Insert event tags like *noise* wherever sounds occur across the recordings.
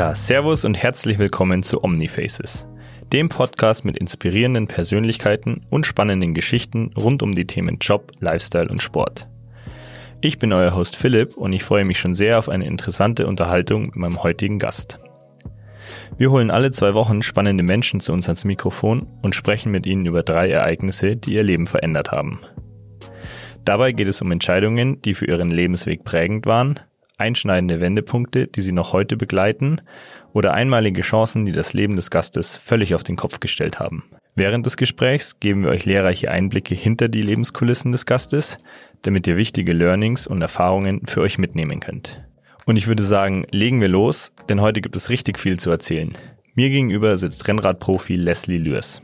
Ja, Servus und herzlich willkommen zu Omnifaces, dem Podcast mit inspirierenden Persönlichkeiten und spannenden Geschichten rund um die Themen Job, Lifestyle und Sport. Ich bin euer Host Philipp und ich freue mich schon sehr auf eine interessante Unterhaltung mit meinem heutigen Gast. Wir holen alle zwei Wochen spannende Menschen zu uns ans Mikrofon und sprechen mit ihnen über drei Ereignisse, die ihr Leben verändert haben. Dabei geht es um Entscheidungen, die für ihren Lebensweg prägend waren, einschneidende Wendepunkte, die sie noch heute begleiten oder einmalige Chancen, die das Leben des Gastes völlig auf den Kopf gestellt haben. Während des Gesprächs geben wir euch lehrreiche Einblicke hinter die Lebenskulissen des Gastes, damit ihr wichtige Learnings und Erfahrungen für euch mitnehmen könnt. Und ich würde sagen, legen wir los, denn heute gibt es richtig viel zu erzählen. Mir gegenüber sitzt Rennradprofi Leslie Lürs.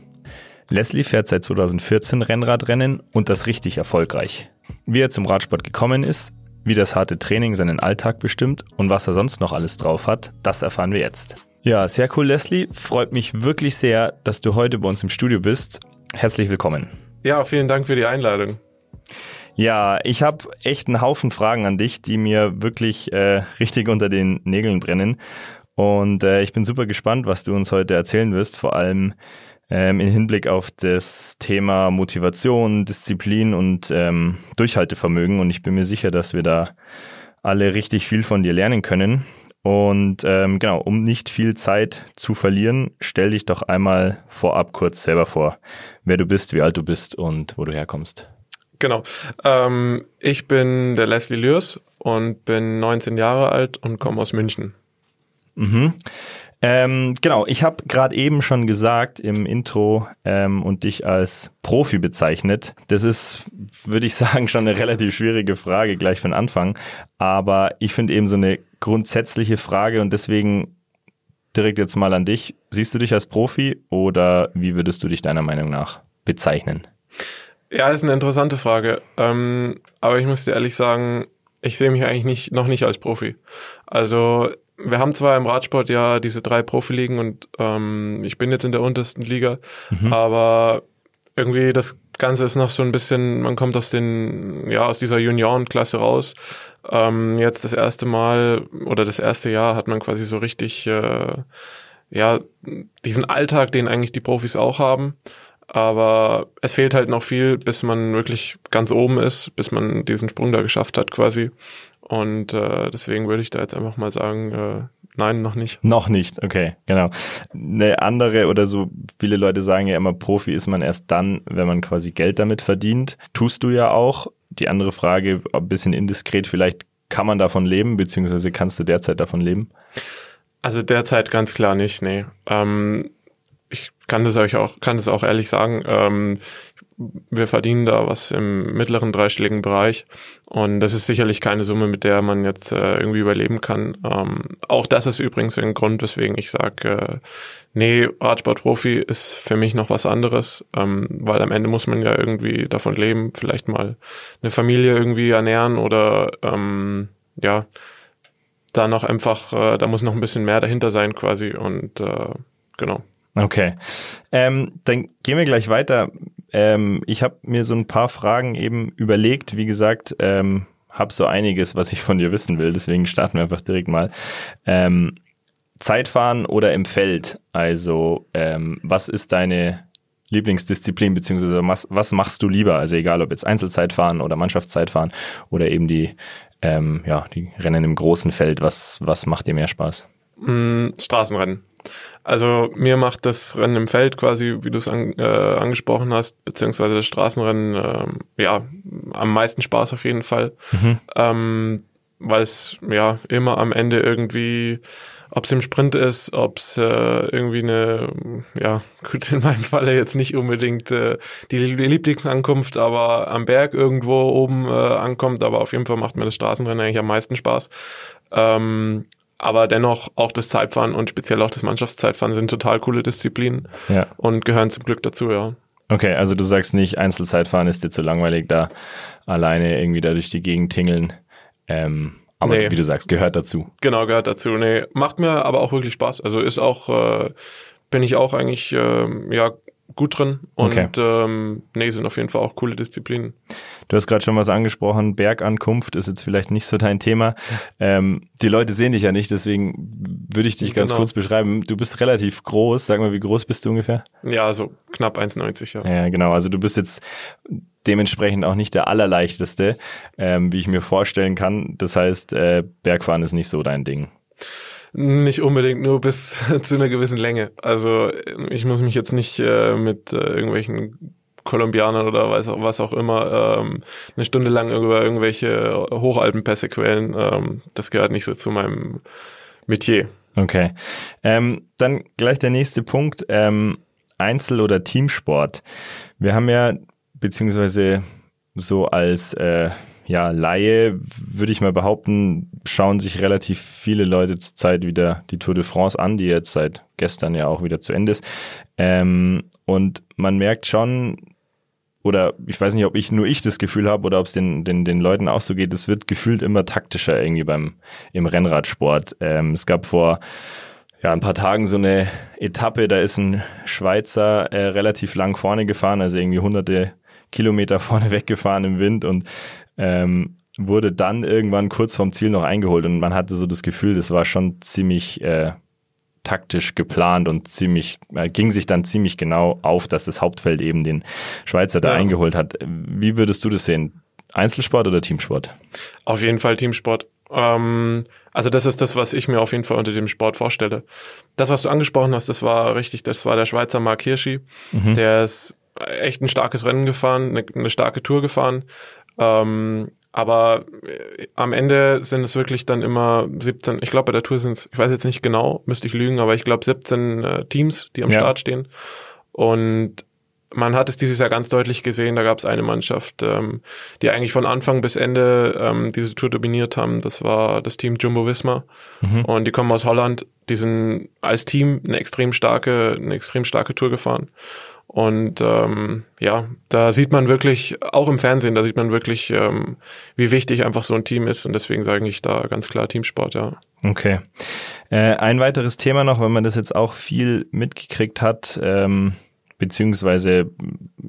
Leslie fährt seit 2014 Rennradrennen und das richtig erfolgreich. Wie er zum Radsport gekommen ist, wie das harte Training seinen Alltag bestimmt und was er sonst noch alles drauf hat, das erfahren wir jetzt. Ja, sehr cool, Leslie. Freut mich wirklich sehr, dass du heute bei uns im Studio bist. Herzlich willkommen. Ja, vielen Dank für die Einladung. Ja, ich habe echt einen Haufen Fragen an dich, die mir wirklich äh, richtig unter den Nägeln brennen. Und äh, ich bin super gespannt, was du uns heute erzählen wirst, vor allem ähm, im Hinblick auf das Thema Motivation, Disziplin und ähm, Durchhaltevermögen. Und ich bin mir sicher, dass wir da alle richtig viel von dir lernen können. Und ähm, genau, um nicht viel Zeit zu verlieren, stell dich doch einmal vorab kurz selber vor, wer du bist, wie alt du bist und wo du herkommst. Genau. Ähm, ich bin der Leslie Lürs und bin 19 Jahre alt und komme aus München. Mhm. Ähm, genau, ich habe gerade eben schon gesagt im Intro ähm, und dich als Profi bezeichnet. Das ist, würde ich *laughs* sagen, schon eine relativ schwierige Frage gleich von Anfang. Aber ich finde eben so eine grundsätzliche Frage und deswegen direkt jetzt mal an dich. Siehst du dich als Profi oder wie würdest du dich deiner Meinung nach bezeichnen? Ja, ist eine interessante Frage. Ähm, aber ich muss dir ehrlich sagen, ich sehe mich eigentlich nicht, noch nicht als Profi. Also wir haben zwar im Radsport ja diese drei Profiligen und ähm, ich bin jetzt in der untersten Liga, mhm. aber irgendwie das Ganze ist noch so ein bisschen, man kommt aus den, ja, aus dieser Juniorenklasse raus. Ähm, jetzt das erste Mal oder das erste Jahr hat man quasi so richtig, äh, ja, diesen Alltag, den eigentlich die Profis auch haben. Aber es fehlt halt noch viel, bis man wirklich ganz oben ist, bis man diesen Sprung da geschafft hat quasi. Und äh, deswegen würde ich da jetzt einfach mal sagen, äh, nein, noch nicht. Noch nicht, okay, genau. Eine andere oder so, viele Leute sagen ja immer, Profi ist man erst dann, wenn man quasi Geld damit verdient. Tust du ja auch. Die andere Frage, ein bisschen indiskret, vielleicht kann man davon leben, beziehungsweise kannst du derzeit davon leben? Also derzeit ganz klar nicht, nee. Ähm, ich kann das euch auch, kann das auch ehrlich sagen. Ähm, wir verdienen da was im mittleren dreistelligen Bereich und das ist sicherlich keine Summe, mit der man jetzt äh, irgendwie überleben kann. Ähm, auch das ist übrigens ein Grund, weswegen ich sage, äh, nee, Radsportprofi ist für mich noch was anderes, ähm, weil am Ende muss man ja irgendwie davon leben, vielleicht mal eine Familie irgendwie ernähren oder ähm, ja, da noch einfach, äh, da muss noch ein bisschen mehr dahinter sein quasi und äh, genau. Okay. Ähm, dann gehen wir gleich weiter. Ähm, ich habe mir so ein paar Fragen eben überlegt. Wie gesagt, ähm, habe so einiges, was ich von dir wissen will. Deswegen starten wir einfach direkt mal. Ähm, Zeitfahren oder im Feld? Also, ähm, was ist deine Lieblingsdisziplin, beziehungsweise was, was machst du lieber? Also egal, ob jetzt Einzelzeitfahren oder Mannschaftszeitfahren oder eben die, ähm, ja, die Rennen im großen Feld. Was, was macht dir mehr Spaß? Mm, Straßenrennen. Also mir macht das Rennen im Feld quasi, wie du es an, äh, angesprochen hast, beziehungsweise das Straßenrennen, äh, ja, am meisten Spaß auf jeden Fall. Mhm. Ähm, weil es ja immer am Ende irgendwie, ob es im Sprint ist, ob es äh, irgendwie eine, ja, *laughs* gut, in meinem Falle jetzt nicht unbedingt äh, die Lieblingsankunft, aber am Berg irgendwo oben äh, ankommt, aber auf jeden Fall macht mir das Straßenrennen eigentlich am meisten Spaß. Ähm, aber dennoch auch das Zeitfahren und speziell auch das Mannschaftszeitfahren sind total coole Disziplinen ja. und gehören zum Glück dazu, ja. Okay, also du sagst nicht, Einzelzeitfahren ist dir zu langweilig, da alleine irgendwie da durch die Gegend tingeln. Ähm, aber nee. wie du sagst, gehört dazu. Genau, gehört dazu. Nee, macht mir aber auch wirklich Spaß. Also ist auch, äh, bin ich auch eigentlich, äh, ja, gut drin und Okay. ähm, nee, sind auf jeden Fall auch coole Disziplinen. Du hast gerade schon was angesprochen, Bergankunft ist jetzt vielleicht nicht so dein Thema. Ähm, die Leute sehen dich ja nicht, deswegen würde ich dich ganz Genau. kurz beschreiben. Du bist relativ groß, sag mal, wie groß bist du ungefähr? Ja, so knapp 1,90, ja. Ja, genau. Also du bist jetzt dementsprechend auch nicht der allerleichteste, ähm, wie ich mir vorstellen kann. Das heißt, äh, Bergfahren ist nicht so dein Ding. Nicht unbedingt nur bis *laughs* zu einer gewissen Länge. Also ich muss mich jetzt nicht äh, mit äh, irgendwelchen Kolumbianern oder was auch, was auch immer ähm, eine Stunde lang über irgendwelche Hochalpenpässe quälen. Ähm, das gehört nicht so zu meinem Metier. Okay. Ähm, dann gleich der nächste Punkt. Ähm, Einzel- oder Teamsport. Wir haben ja, beziehungsweise so als äh, ja, Laie, würde ich mal behaupten, schauen sich relativ viele Leute zurzeit wieder die Tour de France an, die jetzt seit gestern ja auch wieder zu Ende ist. Ähm, und man merkt schon, oder ich weiß nicht, ob ich nur ich das Gefühl habe oder ob es den, den, den Leuten auch so geht, es wird gefühlt immer taktischer irgendwie beim im Rennradsport. Ähm, es gab vor ja, ein paar Tagen so eine Etappe, da ist ein Schweizer äh, relativ lang vorne gefahren, also irgendwie hunderte Kilometer *laughs* vorne weggefahren im Wind und ähm, wurde dann irgendwann kurz vorm Ziel noch eingeholt und man hatte so das Gefühl, das war schon ziemlich äh, taktisch geplant und ziemlich, äh, ging sich dann ziemlich genau auf, dass das Hauptfeld eben den Schweizer da Ja. eingeholt hat. Wie würdest du das sehen? Einzelsport oder Teamsport? Auf jeden Fall Teamsport. Ähm, also das ist das, was ich mir auf jeden Fall unter dem Sport vorstelle. Das, was du angesprochen hast, das war richtig, das war der Schweizer Mark Hirschi. Der ist echt ein starkes Rennen gefahren, eine, eine starke Tour gefahren. Ähm, aber äh, am Ende sind es wirklich dann immer 17, ich glaube bei der Tour sind es, ich weiß jetzt nicht genau, müsste ich lügen, aber ich glaube 17 äh, Teams, die am Ja. Start stehen. Und man hat es dieses Jahr ganz deutlich gesehen, da gab es eine Mannschaft, ähm, die eigentlich von Anfang bis Ende ähm, diese Tour dominiert haben. Das war das Team Jumbo Visma. Und die kommen aus Holland, die sind als Team eine extrem starke, eine extrem starke Tour gefahren. Und ähm, ja, da sieht man wirklich, auch im Fernsehen, da sieht man wirklich, ähm, wie wichtig einfach so ein Team ist. Und deswegen sage ich da ganz klar Teamsport, ja. Okay. Äh, ein weiteres Thema noch, wenn man das jetzt auch viel mitgekriegt hat, ähm, beziehungsweise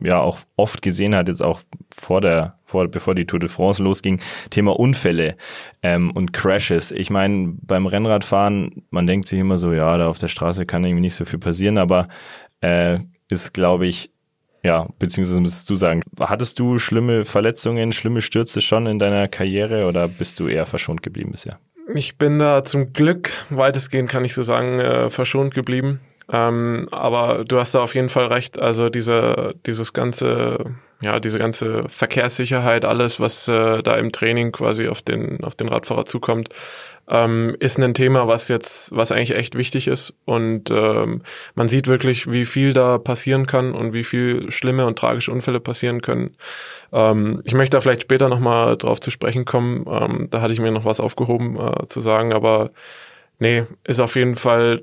ja auch oft gesehen hat, jetzt auch vor der, vor, bevor die Tour de France losging, Thema Unfälle ähm, und Crashes. Ich meine, beim Rennradfahren, man denkt sich immer so, ja, da auf der Straße kann irgendwie nicht so viel passieren, aber äh, ist, glaube ich, ja, beziehungsweise müsstest du sagen, hattest du schlimme Verletzungen, schlimme Stürze schon in deiner Karriere oder bist du eher verschont geblieben bisher? Ich bin da zum Glück, weitestgehend kann ich so sagen, äh, verschont geblieben. Ähm, aber du hast da auf jeden Fall recht. Also diese, dieses ganze, ja, diese ganze Verkehrssicherheit, alles, was äh, da im Training quasi auf den, auf den Radfahrer zukommt, ähm, ist ein Thema, was jetzt, was eigentlich echt wichtig ist. Und ähm, man sieht wirklich, wie viel da passieren kann und wie viel schlimme und tragische Unfälle passieren können. Ähm, ich möchte da vielleicht später nochmal drauf zu sprechen kommen. Ähm, da hatte ich mir noch was aufgehoben äh, zu sagen, aber nee, ist auf jeden Fall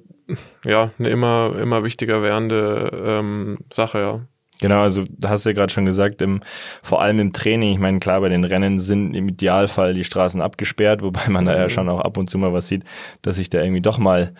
ja eine immer, immer wichtiger werdende ähm, Sache, ja. Genau, also hast du ja gerade schon gesagt, im, vor allem im Training, ich meine, klar, bei den Rennen sind im Idealfall die Straßen abgesperrt, wobei man da ja schon auch ab und zu mal was sieht, dass sich da irgendwie doch mal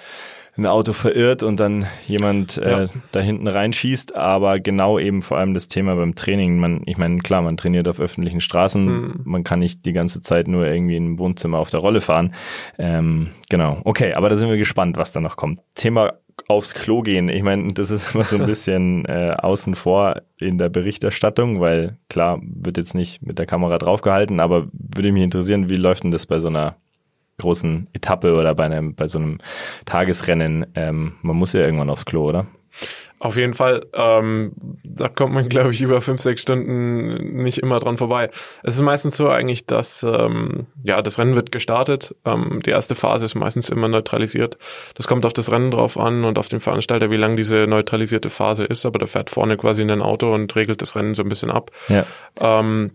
ein Auto verirrt und dann jemand äh, Ja. da hinten reinschießt, aber genau eben vor allem das Thema beim Training. Man, ich meine, klar, man trainiert auf öffentlichen Straßen, Mhm. man kann nicht die ganze Zeit nur irgendwie im Wohnzimmer auf der Rolle fahren. Ähm, genau, okay, aber da sind wir gespannt, was da noch kommt. Thema aufs Klo gehen. Ich meine, das ist immer so ein *laughs* bisschen äh, außen vor in der Berichterstattung, weil klar, wird jetzt nicht mit der Kamera draufgehalten, aber würde mich interessieren, wie läuft denn das bei so einer großen Etappe oder bei einem, bei so einem Tagesrennen? Ähm, man muss ja irgendwann aufs Klo, oder? Auf jeden Fall, ähm, da kommt man, glaube ich, über fünf, sechs Stunden nicht immer dran vorbei. Es ist meistens so eigentlich, dass ähm, ja das Rennen wird gestartet. Ähm, die erste Phase ist meistens immer neutralisiert. Das kommt auf das Rennen drauf an und auf den Veranstalter, wie lang diese neutralisierte Phase ist. Aber da fährt vorne quasi in ein Auto und regelt das Rennen so ein bisschen ab. Ja. Ähm,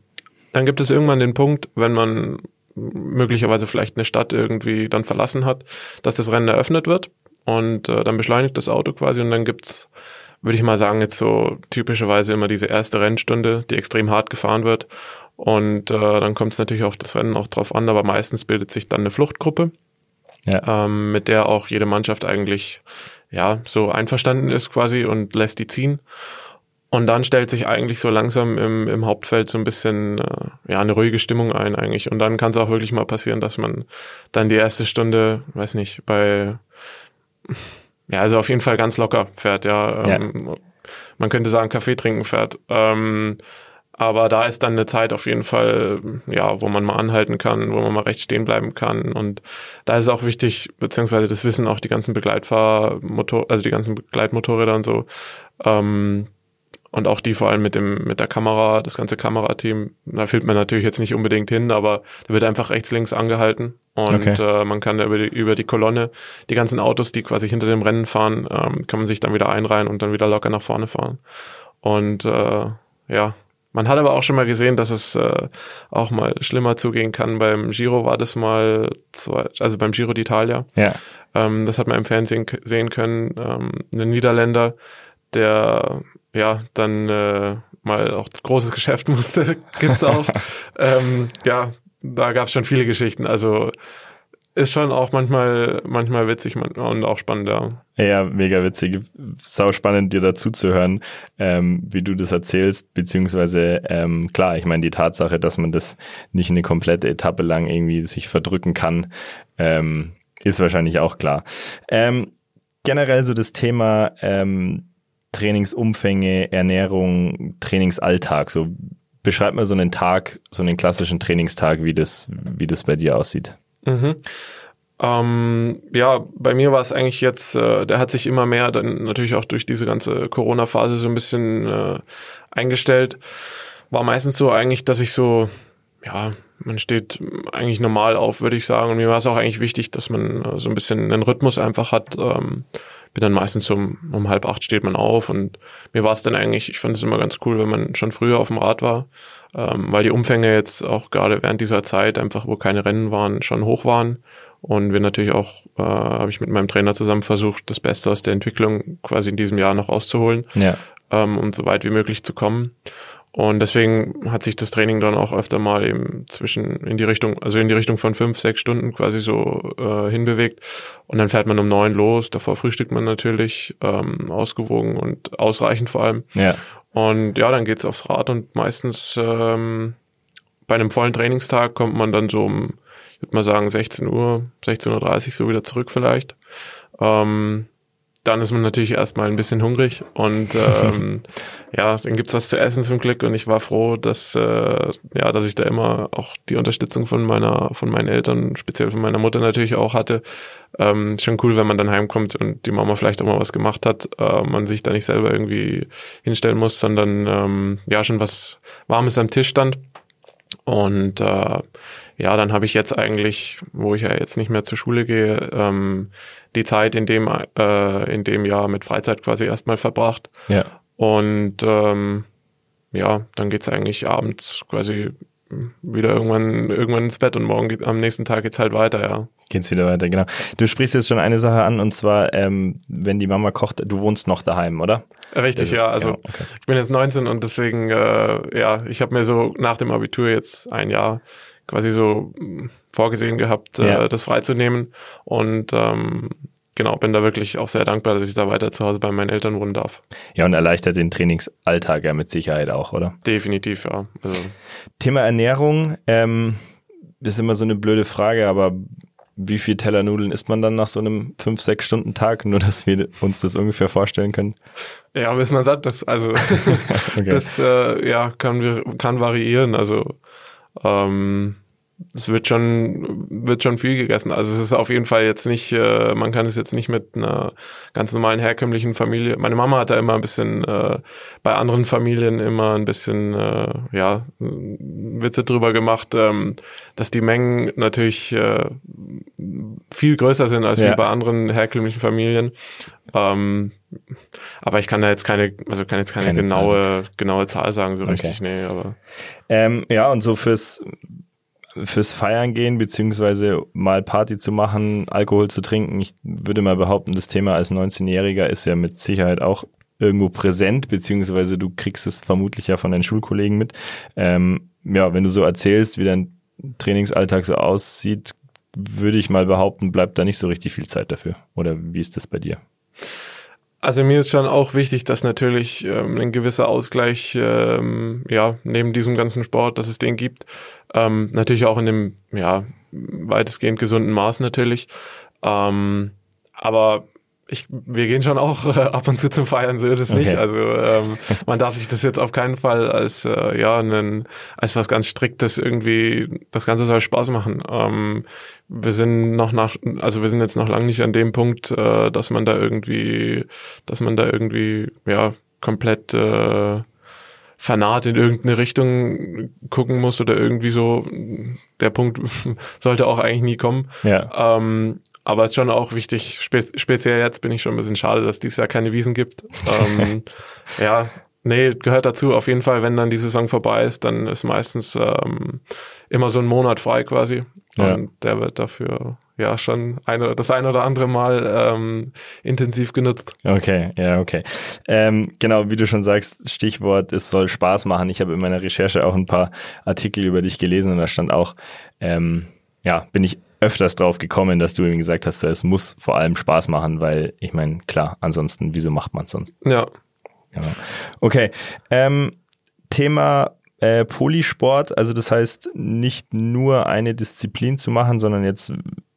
dann gibt es irgendwann den Punkt, wenn man möglicherweise vielleicht eine Stadt irgendwie dann verlassen hat, dass das Rennen eröffnet wird und äh, dann beschleunigt das Auto quasi und dann gibt's, würde ich mal sagen, jetzt so typischerweise immer diese erste Rennstunde, die extrem hart gefahren wird und äh, dann kommt es natürlich auf das Rennen auch drauf an, aber meistens bildet sich dann eine Fluchtgruppe, Ja. ähm, mit der auch jede Mannschaft eigentlich ja so einverstanden ist quasi und lässt die ziehen. Und dann stellt sich eigentlich so langsam im, im Hauptfeld so ein bisschen äh, ja eine ruhige Stimmung ein eigentlich. Und dann kann es auch wirklich mal passieren, dass man dann die erste Stunde, weiß nicht, bei ja, also auf jeden Fall ganz locker fährt, ja. Ähm, ja. Man könnte sagen, Kaffee trinken fährt. Ähm, aber da ist dann eine Zeit auf jeden Fall, ja, wo man mal anhalten kann, wo man mal recht stehen bleiben kann. Und da ist auch wichtig, beziehungsweise das wissen auch die ganzen Begleitfahrmotor, also die ganzen Begleitmotorräder und so, ähm, und auch die vor allem mit dem mit der Kamera, das ganze Kamerateam, da fehlt man natürlich jetzt nicht unbedingt hin, aber da wird einfach rechts links angehalten und okay. äh, man kann über die, über die Kolonne die ganzen Autos, die quasi hinter dem Rennen fahren, ähm, kann man sich dann wieder einreihen und dann wieder locker nach vorne fahren. Und äh, ja, man hat aber auch schon mal gesehen, dass es äh, auch mal schlimmer zugehen kann. Beim Giro war das mal, zwei, also beim Giro d'Italia. Ja. Ähm, das hat man im Fernsehen sehen können. Ähm, ein Niederländer, der ja, dann äh, mal auch großes Geschäft *laughs* musste, gibt's auch. *laughs* ähm, ja, da gab's schon viele Geschichten. Also ist schon auch manchmal, manchmal witzig und auch spannend, ja. Ja, mega witzig. Sau spannend, dir dazu zu hören, ähm, wie du das erzählst, beziehungsweise, ähm, klar, ich meine, die Tatsache, dass man das nicht eine komplette Etappe lang irgendwie sich verdrücken kann, ähm, ist wahrscheinlich auch klar. Ähm, generell so das Thema, ähm, Trainingsumfänge, Ernährung, Trainingsalltag. So beschreib mal so einen Tag, so einen klassischen Trainingstag, wie das, wie das bei dir aussieht. Mhm. Ähm, ja, bei mir war es eigentlich jetzt, äh, der hat sich immer mehr dann natürlich auch durch diese ganze Corona-Phase so ein bisschen äh, eingestellt. War meistens so eigentlich, dass ich so, ja, man steht eigentlich normal auf, würde ich sagen. Und mir war es auch eigentlich wichtig, dass man äh, so ein bisschen einen Rhythmus einfach hat. Ähm, bin dann meistens um, um halb acht steht man auf und mir war es dann eigentlich, ich fand es immer ganz cool, wenn man schon früher auf dem Rad war, ähm, weil die Umfänge jetzt auch gerade während dieser Zeit einfach, wo keine Rennen waren, schon hoch waren und wir natürlich auch, äh, habe ich mit meinem Trainer zusammen versucht, das Beste aus der Entwicklung quasi in diesem Jahr noch auszuholen, ja. ähm, um so weit wie möglich zu kommen. Und deswegen hat sich das Training dann auch öfter mal eben zwischen in die Richtung, also in die Richtung von fünf, sechs Stunden quasi so äh, hinbewegt. Und dann fährt man um neun los. Davor frühstückt man natürlich ähm, ausgewogen und ausreichend vor allem. Ja. Und ja, dann geht's aufs Rad und meistens ähm, bei einem vollen Trainingstag kommt man dann so um, ich würde mal sagen, 16 Uhr, 16.30 Uhr so wieder zurück vielleicht. Ähm, dann ist man natürlich erstmal ein bisschen hungrig und ähm, *laughs* ja, dann gibt's was zu essen zum Glück und ich war froh, dass äh, ja, dass ich da immer auch die Unterstützung von meiner, von meinen Eltern, speziell von meiner Mutter natürlich auch hatte. Ähm, schon cool, wenn man dann heimkommt und die Mama vielleicht auch mal was gemacht hat, äh, man sich da nicht selber irgendwie hinstellen muss, sondern ähm, ja schon was Warmes am Tisch stand. Und äh, ja, dann habe ich jetzt eigentlich, wo ich ja jetzt nicht mehr zur Schule gehe, ähm, die Zeit in dem, äh, in dem Jahr mit Freizeit quasi erstmal verbracht. Ja. Und ähm, ja, dann geht's eigentlich abends quasi wieder irgendwann irgendwann ins Bett und morgen geht, am nächsten Tag geht's halt weiter, ja. Geht's wieder weiter, genau. Du sprichst jetzt schon eine Sache an und zwar, ähm, wenn die Mama kocht, du wohnst noch daheim, oder? Richtig, ja. Also genau, okay. ich bin jetzt 19 und deswegen, äh, ja, ich habe mir so nach dem Abitur jetzt ein Jahr quasi so hm, vorgesehen gehabt, äh, ja. äh, das freizunehmen. Und ähm, genau, bin da wirklich auch sehr dankbar, dass ich da weiter zu Hause bei meinen Eltern wohnen darf. Ja, und erleichtert den Trainingsalltag ja mit Sicherheit auch, oder? Definitiv, ja. Also. Thema Ernährung, ähm, ist immer so eine blöde Frage, aber wie viel Teller Nudeln isst man dann nach so einem 5-6 Stunden Tag? Nur, dass wir uns das ungefähr vorstellen können. Ja, bis man satt ist. Also *laughs* *laughs* okay. das äh, ja, kann, kann variieren. Also ähm, es wird schon, wird schon viel gegessen. Also es ist auf jeden Fall jetzt nicht, äh, man kann es jetzt nicht mit einer ganz normalen herkömmlichen Familie. Meine Mama hat da immer ein bisschen äh, bei anderen Familien immer ein bisschen äh, ja Witze drüber gemacht, ähm, dass die Mengen natürlich äh, viel größer sind als ja. wie bei anderen herkömmlichen Familien. Ähm, aber ich kann da jetzt keine, also kann jetzt keine, keine genaue, Zahl. genaue Zahl sagen, so okay. richtig, nee, aber. Ähm, ja, und so fürs fürs Feiern gehen, beziehungsweise mal Party zu machen, Alkohol zu trinken. Ich würde mal behaupten, das Thema als 19-Jähriger ist ja mit Sicherheit auch irgendwo präsent, beziehungsweise du kriegst es vermutlich ja von deinen Schulkollegen mit. Ähm, ja, wenn du so erzählst, wie dein Trainingsalltag so aussieht, würde ich mal behaupten, bleibt da nicht so richtig viel Zeit dafür. Oder wie ist das bei dir? Also mir ist schon auch wichtig, dass natürlich ähm, ein gewisser Ausgleich, ähm, ja, neben diesem ganzen Sport, dass es den gibt, ähm, natürlich auch in dem, ja, weitestgehend gesunden Maß natürlich. Ähm, aber ich, wir gehen schon auch äh, ab und zu zum Feiern, so ist es okay. nicht. Also ähm, *laughs* man darf sich das jetzt auf keinen Fall als äh, ja einen, als was ganz striktes irgendwie. Das Ganze soll Spaß machen. Ähm, wir sind noch nach, also wir sind jetzt noch lange nicht an dem Punkt, äh, dass man da irgendwie, dass man da irgendwie ja komplett äh, fanat in irgendeine Richtung gucken muss oder irgendwie so. Der Punkt *laughs* sollte auch eigentlich nie kommen. Ja. Ähm, aber es ist schon auch wichtig, spe speziell jetzt bin ich schon ein bisschen schade, dass dieses Jahr keine Wiesen gibt. ähm, *laughs* ja, nee, gehört dazu. Auf jeden Fall, wenn dann die Saison vorbei ist, dann ist meistens ähm, immer so ein Monat frei quasi. Ja. Und der wird dafür ja schon eine, das ein oder andere Mal ähm, intensiv genutzt. Okay, ja, okay. Ähm, genau, wie du schon sagst, Stichwort, es soll Spaß machen. Ich habe in meiner Recherche auch ein paar Artikel über dich gelesen und da stand auch, ähm, ja, bin ich öfters drauf gekommen, dass du eben gesagt hast, es muss vor allem Spaß machen, weil ich meine, klar, ansonsten, wieso macht man es sonst? Ja. Genau. Okay. Ähm, Thema äh, Polysport, also das heißt nicht nur eine Disziplin zu machen, sondern jetzt,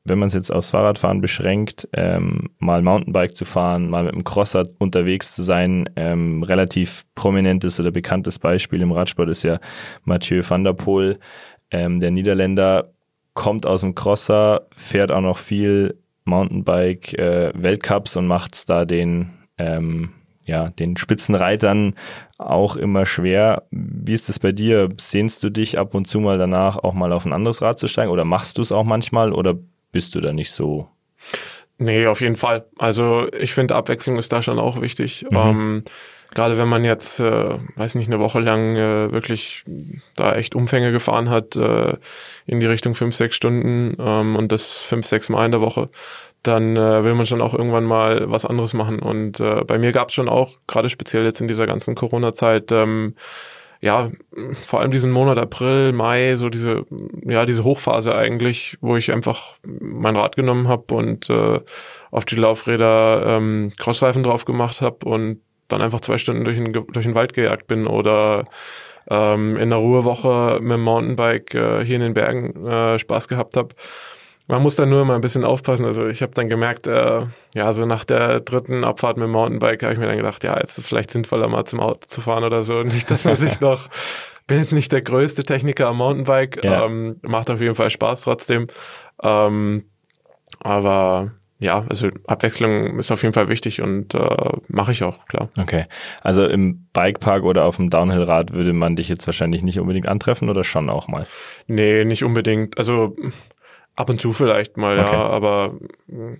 wenn man es jetzt aufs Fahrradfahren beschränkt, ähm, mal Mountainbike zu fahren, mal mit dem Crosser unterwegs zu sein. Ähm, relativ prominentes oder bekanntes Beispiel im Radsport ist ja Mathieu van der Poel, ähm, der Niederländer, kommt aus dem Crosser, fährt auch noch viel Mountainbike äh, Weltcups und macht da den ähm, ja den Spitzenreitern auch immer schwer. Wie ist es bei dir? Sehnst du dich ab und zu mal danach auch mal auf ein anderes Rad zu steigen oder machst du es auch manchmal oder bist du da nicht so? Nee, auf jeden Fall. Also ich finde Abwechslung ist da schon auch wichtig. Mhm. Ähm, Gerade wenn man jetzt, äh, weiß nicht, eine Woche lang äh, wirklich da echt Umfänge gefahren hat, äh, in die Richtung fünf, sechs Stunden ähm, und das fünf, sechs Mal in der Woche, dann äh, will man schon auch irgendwann mal was anderes machen. Und äh, bei mir gab es schon auch, gerade speziell jetzt in dieser ganzen Corona-Zeit, ähm, ja, vor allem diesen Monat April, Mai, so diese, ja, diese Hochphase eigentlich, wo ich einfach mein Rad genommen habe und äh, auf die Laufräder ähm, Crossreifen drauf gemacht habe und dann einfach zwei Stunden durch den, durch den Wald gejagt bin oder ähm, in der Ruhewoche mit dem Mountainbike äh, hier in den Bergen äh, Spaß gehabt habe. Man muss da nur immer ein bisschen aufpassen. Also ich habe dann gemerkt, äh, ja, so nach der dritten Abfahrt mit dem Mountainbike habe ich mir dann gedacht, ja, jetzt ist es vielleicht sinnvoller, mal zum Auto zu fahren oder so. *laughs* Nicht, dass man sich noch, bin jetzt nicht der größte Techniker am Mountainbike, ja. ähm, macht auf jeden Fall Spaß trotzdem. Ähm, aber ja, also Abwechslung ist auf jeden Fall wichtig und äh, mache ich auch, klar. Okay. Also im Bikepark oder auf dem Downhillrad würde man dich jetzt wahrscheinlich nicht unbedingt antreffen oder schon auch mal? Nee, nicht unbedingt. Also Ab und zu vielleicht mal, okay. ja, aber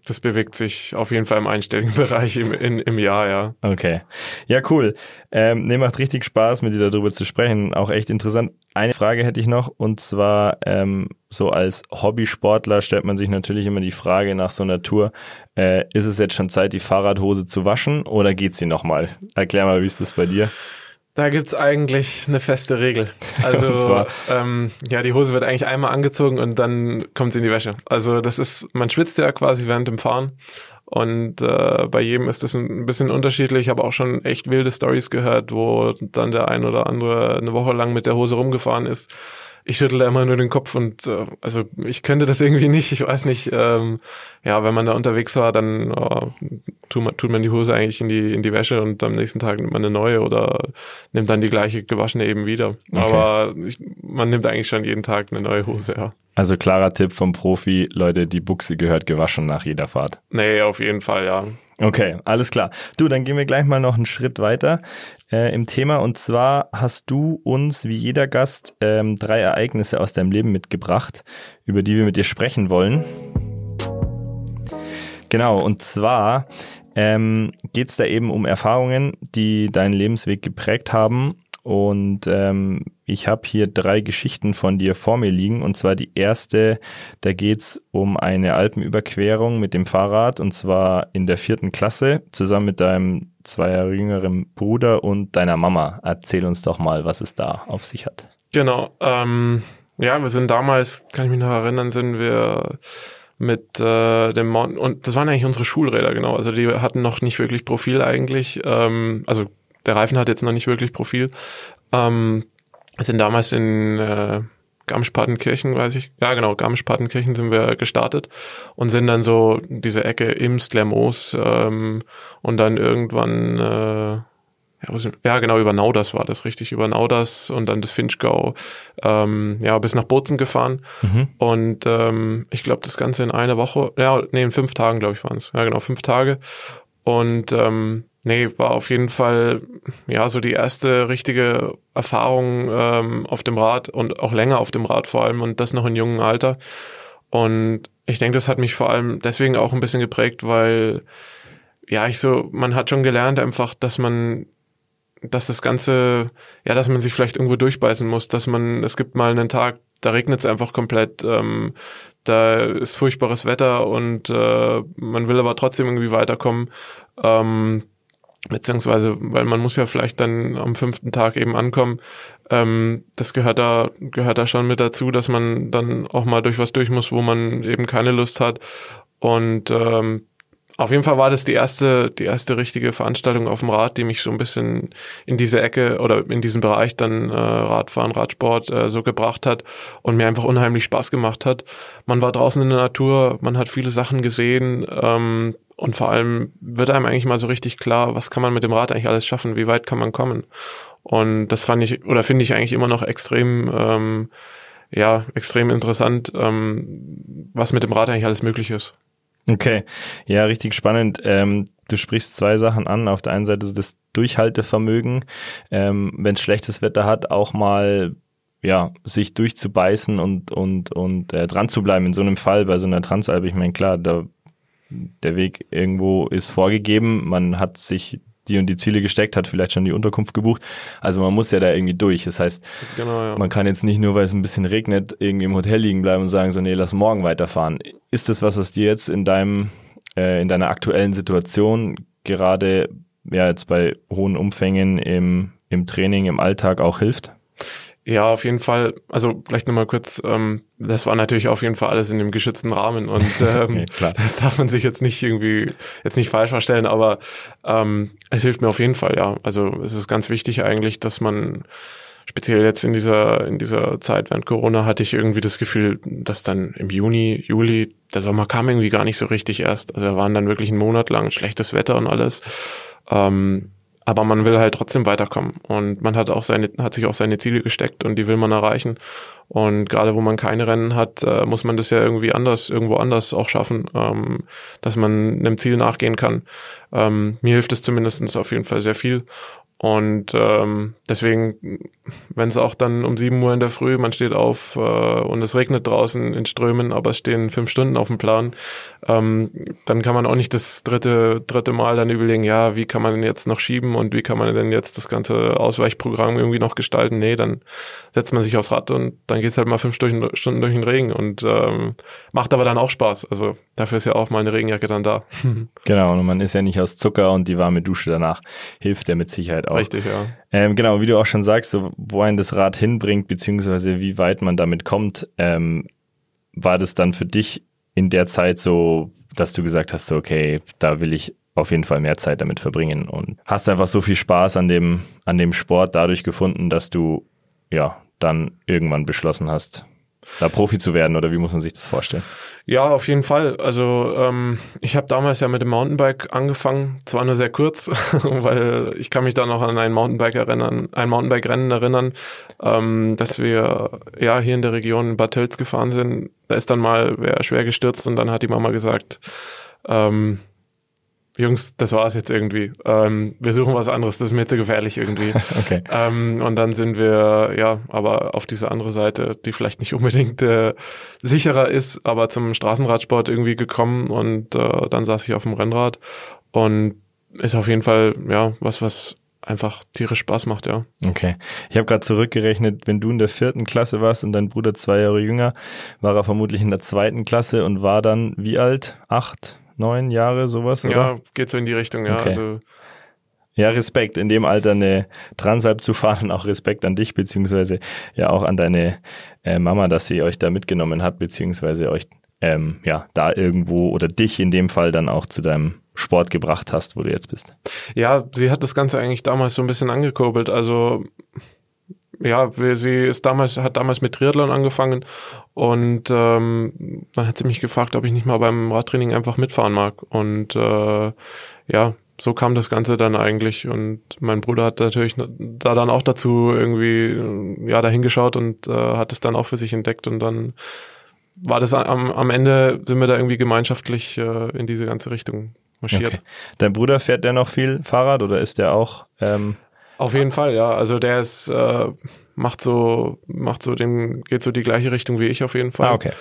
das bewegt sich auf jeden Fall im einstelligen *laughs* Bereich im, in, im Jahr, ja. Okay. Ja, cool. Ähm, nee, macht richtig Spaß, mit dir darüber zu sprechen. Auch echt interessant. Eine Frage hätte ich noch, und zwar ähm, so als Hobbysportler stellt man sich natürlich immer die Frage nach so einer Tour, äh, ist es jetzt schon Zeit, die Fahrradhose zu waschen oder geht sie nochmal? Erklär mal, wie ist das bei dir? Da gibt's eigentlich eine feste Regel. Also *laughs* ähm, ja, die Hose wird eigentlich einmal angezogen und dann kommt sie in die Wäsche. Also das ist, man schwitzt ja quasi während dem Fahren und äh, bei jedem ist das ein bisschen unterschiedlich. Ich habe auch schon echt wilde Stories gehört, wo dann der ein oder andere eine Woche lang mit der Hose rumgefahren ist ich schüttel da immer nur den Kopf und äh, also ich könnte das irgendwie nicht. Ich weiß nicht. Ähm, ja, wenn man da unterwegs war, dann oh, tut, man, tut man die Hose eigentlich in die in die Wäsche und am nächsten Tag nimmt man eine neue oder nimmt dann die gleiche gewaschene eben wieder. Okay. Aber ich, man nimmt eigentlich schon jeden Tag eine neue Hose. Ja. Also klarer Tipp vom Profi, Leute, die Buchse gehört gewaschen nach jeder Fahrt. Nee, auf jeden Fall, ja. Okay, alles klar. Du, dann gehen wir gleich mal noch einen Schritt weiter äh, im Thema. Und zwar hast du uns, wie jeder Gast, ähm, drei Ereignisse aus deinem Leben mitgebracht, über die wir mit dir sprechen wollen. Genau, und zwar ähm, geht es da eben um Erfahrungen, die deinen Lebensweg geprägt haben und ähm, ich habe hier drei Geschichten von dir vor mir liegen. Und zwar die erste, da geht's um eine Alpenüberquerung mit dem Fahrrad und zwar in der vierten Klasse zusammen mit deinem zwei Jahre jüngeren Bruder und deiner Mama. Erzähl uns doch mal, was es da auf sich hat. Genau. Ähm, ja, wir sind damals, kann ich mich noch erinnern, sind wir mit äh, dem Mountain und das waren eigentlich unsere Schulräder genau. Also die hatten noch nicht wirklich Profil eigentlich. Ähm, also der Reifen hat jetzt noch nicht wirklich Profil. Ähm, sind damals in äh, Garmisch-Partenkirchen, weiß ich. Ja, genau, Garmisch-Partenkirchen sind wir gestartet und sind dann so diese Ecke Imst, Lermoos ähm, und dann irgendwann äh, ja, ja, genau, über Nauders war das richtig, über Nauders und dann das Finchgau, ähm, ja, bis nach Bozen gefahren. Mhm. Und ähm, ich glaube, das Ganze in einer Woche, ja, nee, in fünf Tagen, glaube ich, waren es. Ja, genau, fünf Tage. Und ähm, nee, war auf jeden Fall ja so die erste richtige Erfahrung ähm, auf dem Rad und auch länger auf dem Rad vor allem und das noch in jungem Alter. Und ich denke, das hat mich vor allem deswegen auch ein bisschen geprägt, weil ja, ich so, man hat schon gelernt einfach, dass man dass das Ganze, ja, dass man sich vielleicht irgendwo durchbeißen muss, dass man, es gibt mal einen Tag, da regnet es einfach komplett, ähm, da ist furchtbares Wetter und äh, man will aber trotzdem irgendwie weiterkommen. Ähm, beziehungsweise, weil man muss ja vielleicht dann am fünften Tag eben ankommen. Ähm, das gehört da, gehört da schon mit dazu, dass man dann auch mal durch was durch muss, wo man eben keine Lust hat. Und ähm, auf jeden Fall war das die erste, die erste richtige Veranstaltung auf dem Rad, die mich so ein bisschen in diese Ecke oder in diesen Bereich dann äh, Radfahren, Radsport äh, so gebracht hat und mir einfach unheimlich Spaß gemacht hat. Man war draußen in der Natur, man hat viele Sachen gesehen ähm, und vor allem wird einem eigentlich mal so richtig klar, was kann man mit dem Rad eigentlich alles schaffen, wie weit kann man kommen. Und das fand ich oder finde ich eigentlich immer noch extrem ähm, ja, extrem interessant, ähm, was mit dem Rad eigentlich alles möglich ist. Okay, ja, richtig spannend. Ähm, du sprichst zwei Sachen an. Auf der einen Seite das Durchhaltevermögen, ähm, wenn es schlechtes Wetter hat, auch mal ja, sich durchzubeißen und und und äh, dran zu bleiben in so einem Fall bei so einer Transalp. Ich meine, klar, da der Weg irgendwo ist vorgegeben. Man hat sich die und die Ziele gesteckt, hat vielleicht schon die Unterkunft gebucht. Also man muss ja da irgendwie durch. Das heißt, genau, ja. man kann jetzt nicht nur, weil es ein bisschen regnet, irgendwie im Hotel liegen bleiben und sagen so, nee, lass morgen weiterfahren. Ist das was, was dir jetzt in deinem, äh, in deiner aktuellen Situation gerade, ja, jetzt bei hohen Umfängen im, im Training, im Alltag auch hilft? Ja, auf jeden Fall. Also vielleicht nochmal kurz, ähm, das war natürlich auf jeden Fall alles in dem geschützten Rahmen und *laughs* ähm, okay, das darf man sich jetzt nicht irgendwie jetzt nicht falsch verstellen, aber ähm, es hilft mir auf jeden Fall, ja. Also es ist ganz wichtig eigentlich, dass man speziell jetzt in dieser in dieser Zeit während Corona hatte ich irgendwie das Gefühl, dass dann im Juni, Juli der Sommer kam irgendwie gar nicht so richtig erst. Also da waren dann wirklich einen Monat lang schlechtes Wetter und alles. Ähm, aber man will halt trotzdem weiterkommen und man hat auch seine, hat sich auch seine Ziele gesteckt und die will man erreichen. Und gerade wo man keine Rennen hat, äh, muss man das ja irgendwie anders, irgendwo anders auch schaffen, ähm, dass man einem Ziel nachgehen kann. Ähm, mir hilft es zumindestens auf jeden Fall sehr viel. Und ähm, deswegen, wenn es auch dann um sieben Uhr in der Früh, man steht auf äh, und es regnet draußen in Strömen, aber es stehen fünf Stunden auf dem Plan, ähm, dann kann man auch nicht das dritte, dritte Mal dann überlegen, ja, wie kann man denn jetzt noch schieben und wie kann man denn jetzt das ganze Ausweichprogramm irgendwie noch gestalten? Nee, dann setzt man sich aufs Rad und dann geht's halt mal fünf Stunden durch den Regen und ähm, macht aber dann auch Spaß. Also dafür ist ja auch mal eine Regenjacke dann da. *laughs* genau, und man ist ja nicht aus Zucker und die warme Dusche danach hilft ja mit Sicherheit auch. Richtig, ja. Ähm, genau, wie du auch schon sagst, so, wo ein das Rad hinbringt, beziehungsweise wie weit man damit kommt, ähm, war das dann für dich in der Zeit so, dass du gesagt hast, so, okay, da will ich auf jeden Fall mehr Zeit damit verbringen und hast einfach so viel Spaß an dem, an dem Sport dadurch gefunden, dass du, ja, dann irgendwann beschlossen hast, da Profi zu werden oder wie muss man sich das vorstellen? Ja, auf jeden Fall. Also ähm, ich habe damals ja mit dem Mountainbike angefangen, zwar nur sehr kurz, *laughs* weil ich kann mich da noch an ein Mountainbike erinnern, ein Mountainbike-Rennen erinnern, ähm, dass wir ja hier in der Region Bad Tölz gefahren sind. Da ist dann mal wer schwer gestürzt und dann hat die Mama gesagt, ähm, Jungs, das war's jetzt irgendwie. Ähm, wir suchen was anderes, das ist mir zu gefährlich irgendwie. *laughs* okay. Ähm, und dann sind wir, ja, aber auf diese andere Seite, die vielleicht nicht unbedingt äh, sicherer ist, aber zum Straßenradsport irgendwie gekommen und äh, dann saß ich auf dem Rennrad und ist auf jeden Fall, ja, was, was einfach tierisch Spaß macht, ja. Okay. Ich habe gerade zurückgerechnet, wenn du in der vierten Klasse warst und dein Bruder zwei Jahre jünger, war er vermutlich in der zweiten Klasse und war dann wie alt? Acht? Neun Jahre, sowas? Oder? Ja, geht so in die Richtung, ja. Okay. Also ja, Respekt, in dem Alter eine Transalp zu fahren, *laughs* auch Respekt an dich, beziehungsweise ja auch an deine äh, Mama, dass sie euch da mitgenommen hat, beziehungsweise euch ähm, ja, da irgendwo oder dich in dem Fall dann auch zu deinem Sport gebracht hast, wo du jetzt bist. Ja, sie hat das Ganze eigentlich damals so ein bisschen angekurbelt. Also ja, sie ist damals, hat damals mit Triathlon angefangen und ähm, dann hat sie mich gefragt, ob ich nicht mal beim Radtraining einfach mitfahren mag. Und äh, ja, so kam das Ganze dann eigentlich. Und mein Bruder hat natürlich da dann auch dazu irgendwie ja dahingeschaut und äh, hat es dann auch für sich entdeckt und dann war das am, am Ende sind wir da irgendwie gemeinschaftlich äh, in diese ganze Richtung marschiert. Okay. Dein Bruder fährt der noch viel Fahrrad oder ist der auch? Ähm Auf jeden Fall, ja. Also der ist äh, macht so macht so den geht so die gleiche Richtung wie ich auf jeden Fall. Ah, okay.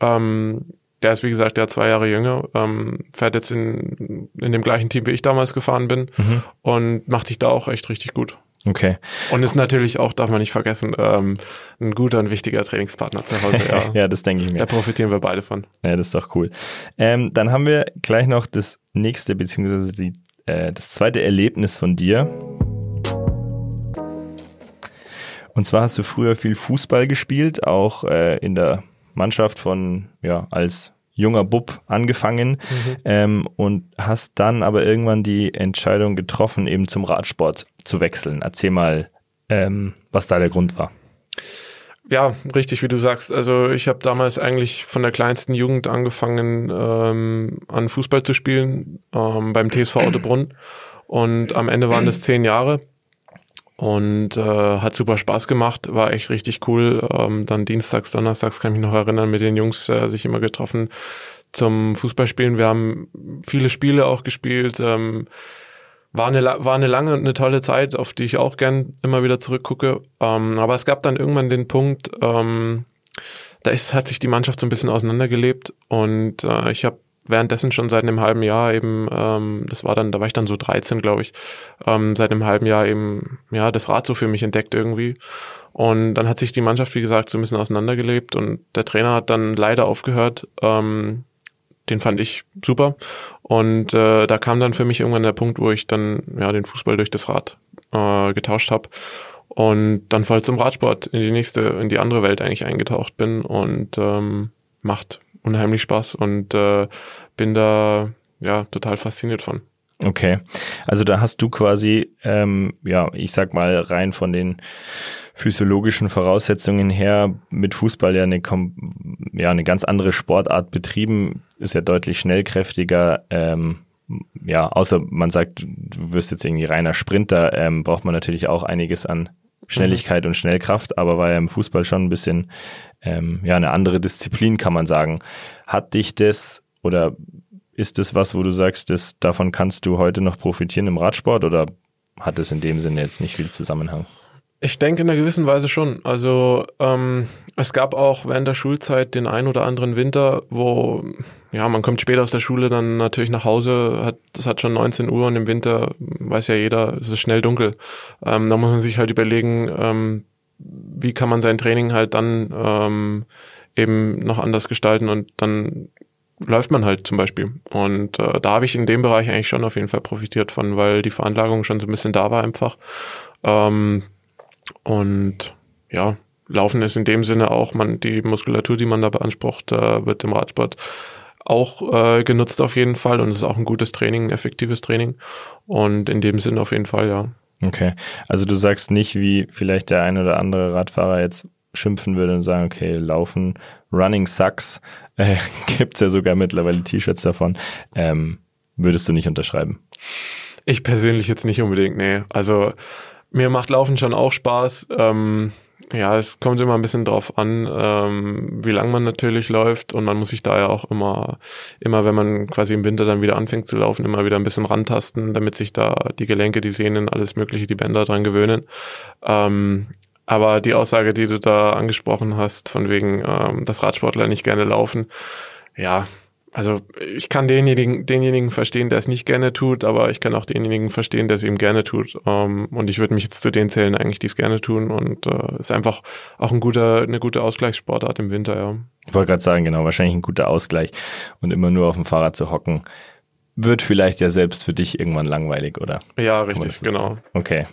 Ähm, der ist wie gesagt der zwei Jahre jünger, ähm, fährt jetzt in in dem gleichen Team wie ich damals gefahren bin mhm. und macht sich da auch echt richtig gut. Okay. Und ist natürlich auch, darf man nicht vergessen, ähm, ein guter und wichtiger Trainingspartner zu Hause. Ja, *laughs* ja das denke ich mir. Da profitieren wir beide von. Ja, das ist doch cool. Ähm, dann haben wir gleich noch das nächste, beziehungsweise die, äh, das zweite Erlebnis von dir. Und zwar hast du früher viel Fußball gespielt, auch äh, in der Mannschaft von, ja, als junger Bub angefangen mhm. ähm, und hast dann aber irgendwann die Entscheidung getroffen, eben zum Radsport zu wechseln. Erzähl mal, ähm, was da der Grund war. Ja, richtig, wie du sagst. Also ich habe damals eigentlich von der kleinsten Jugend angefangen, ähm, an Fußball zu spielen ähm, beim TSV Ottebrunn. Und am Ende waren das zehn Jahre und äh, hat super Spaß gemacht, war echt richtig cool. Ähm, dann dienstags, donnerstags kann ich mich noch erinnern, mit den Jungs äh, sich immer getroffen zum Fußballspielen. Wir haben viele Spiele auch gespielt. Ähm, war eine, war eine lange und eine tolle Zeit, auf die ich auch gern immer wieder zurückgucke. Ähm, aber es gab dann irgendwann den Punkt, ähm, da ist, hat sich die Mannschaft so ein bisschen auseinandergelebt und äh, ich habe währenddessen schon seit einem halben Jahr eben, ähm, das war dann, da war ich dann so 13, glaube ich, ähm, seit einem halben Jahr eben, ja, das Rad so für mich entdeckt irgendwie. Und dann hat sich die Mannschaft, wie gesagt, so ein bisschen auseinandergelebt und der Trainer hat dann leider aufgehört. Ähm, den fand ich super. Und äh, da kam dann für mich irgendwann der Punkt, wo ich dann ja den Fußball durch das Rad äh, getauscht habe und dann voll zum Radsport in die nächste, in die andere Welt eigentlich eingetaucht bin und ähm, macht unheimlich Spaß und äh, bin da ja total fasziniert von. Okay, also da hast du quasi, ähm, ja, ich sag mal rein von den physiologischen Voraussetzungen her mit Fußball ja eine, ja eine ganz andere Sportart betrieben, ist ja deutlich schnellkräftiger. Ähm, ja, außer man sagt, du wirst jetzt irgendwie reiner Sprinter, ähm, braucht man natürlich auch einiges an Schnelligkeit mhm. und Schnellkraft, aber war ja im Fußball schon ein bisschen ähm, ja eine andere Disziplin, kann man sagen. Hat dich das oder ist das was, wo du sagst, dass davon kannst du heute noch profitieren im Radsport oder hat es in dem Sinne jetzt nicht viel Zusammenhang? Ich denke in einer gewissen Weise schon. Also ähm, es gab auch während der Schulzeit den ein oder anderen Winter, wo ja man kommt später aus der Schule dann natürlich nach Hause, hat das hat schon 19 Uhr und im Winter weiß ja jeder, es ist schnell dunkel. Ähm, da muss man sich halt überlegen, ähm, wie kann man sein Training halt dann ähm, eben noch anders gestalten und dann läuft man halt zum Beispiel. Und äh, da habe ich in dem Bereich eigentlich schon auf jeden Fall profitiert von, weil die Veranlagung schon so ein bisschen da war einfach. Ähm, und ja, Laufen ist in dem Sinne auch, man, die Muskulatur, die man da beansprucht, äh, wird im Radsport auch äh, genutzt auf jeden Fall und es ist auch ein gutes Training, ein effektives Training. Und in dem Sinne auf jeden Fall, ja. Okay. Also du sagst nicht, wie vielleicht der ein oder andere Radfahrer jetzt schimpfen würde und sagen, okay, laufen, running sucks, *laughs* äh, gibt's ja sogar mittlerweile T-Shirts davon, ähm, würdest du nicht unterschreiben? Ich persönlich jetzt nicht unbedingt, nee. Also mir macht Laufen schon auch Spaß. Ähm, ja, es kommt immer ein bisschen drauf an, ähm, wie lang man natürlich läuft und man muss sich da ja auch immer, immer wenn man quasi im Winter dann wieder anfängt zu laufen, immer wieder ein bisschen rantasten, damit sich da die Gelenke, die Sehnen, alles mögliche, die Bänder dran gewöhnen. Ähm, aber die Aussage, die du da angesprochen hast, von wegen, ähm, dass Radsportler nicht gerne laufen, ja, also ich kann denjenigen, denjenigen verstehen, der es nicht gerne tut, aber ich kann auch denjenigen verstehen, der es ihm gerne tut. Ähm, und ich würde mich jetzt zu den zählen, eigentlich, die es gerne tun. Und äh, ist einfach auch ein guter, eine gute Ausgleichssportart im Winter, ja. Ich wollte gerade sagen, genau, wahrscheinlich ein guter Ausgleich. Und immer nur auf dem Fahrrad zu hocken, wird vielleicht ja selbst für dich irgendwann langweilig, oder? Ja, richtig, genau. Okay.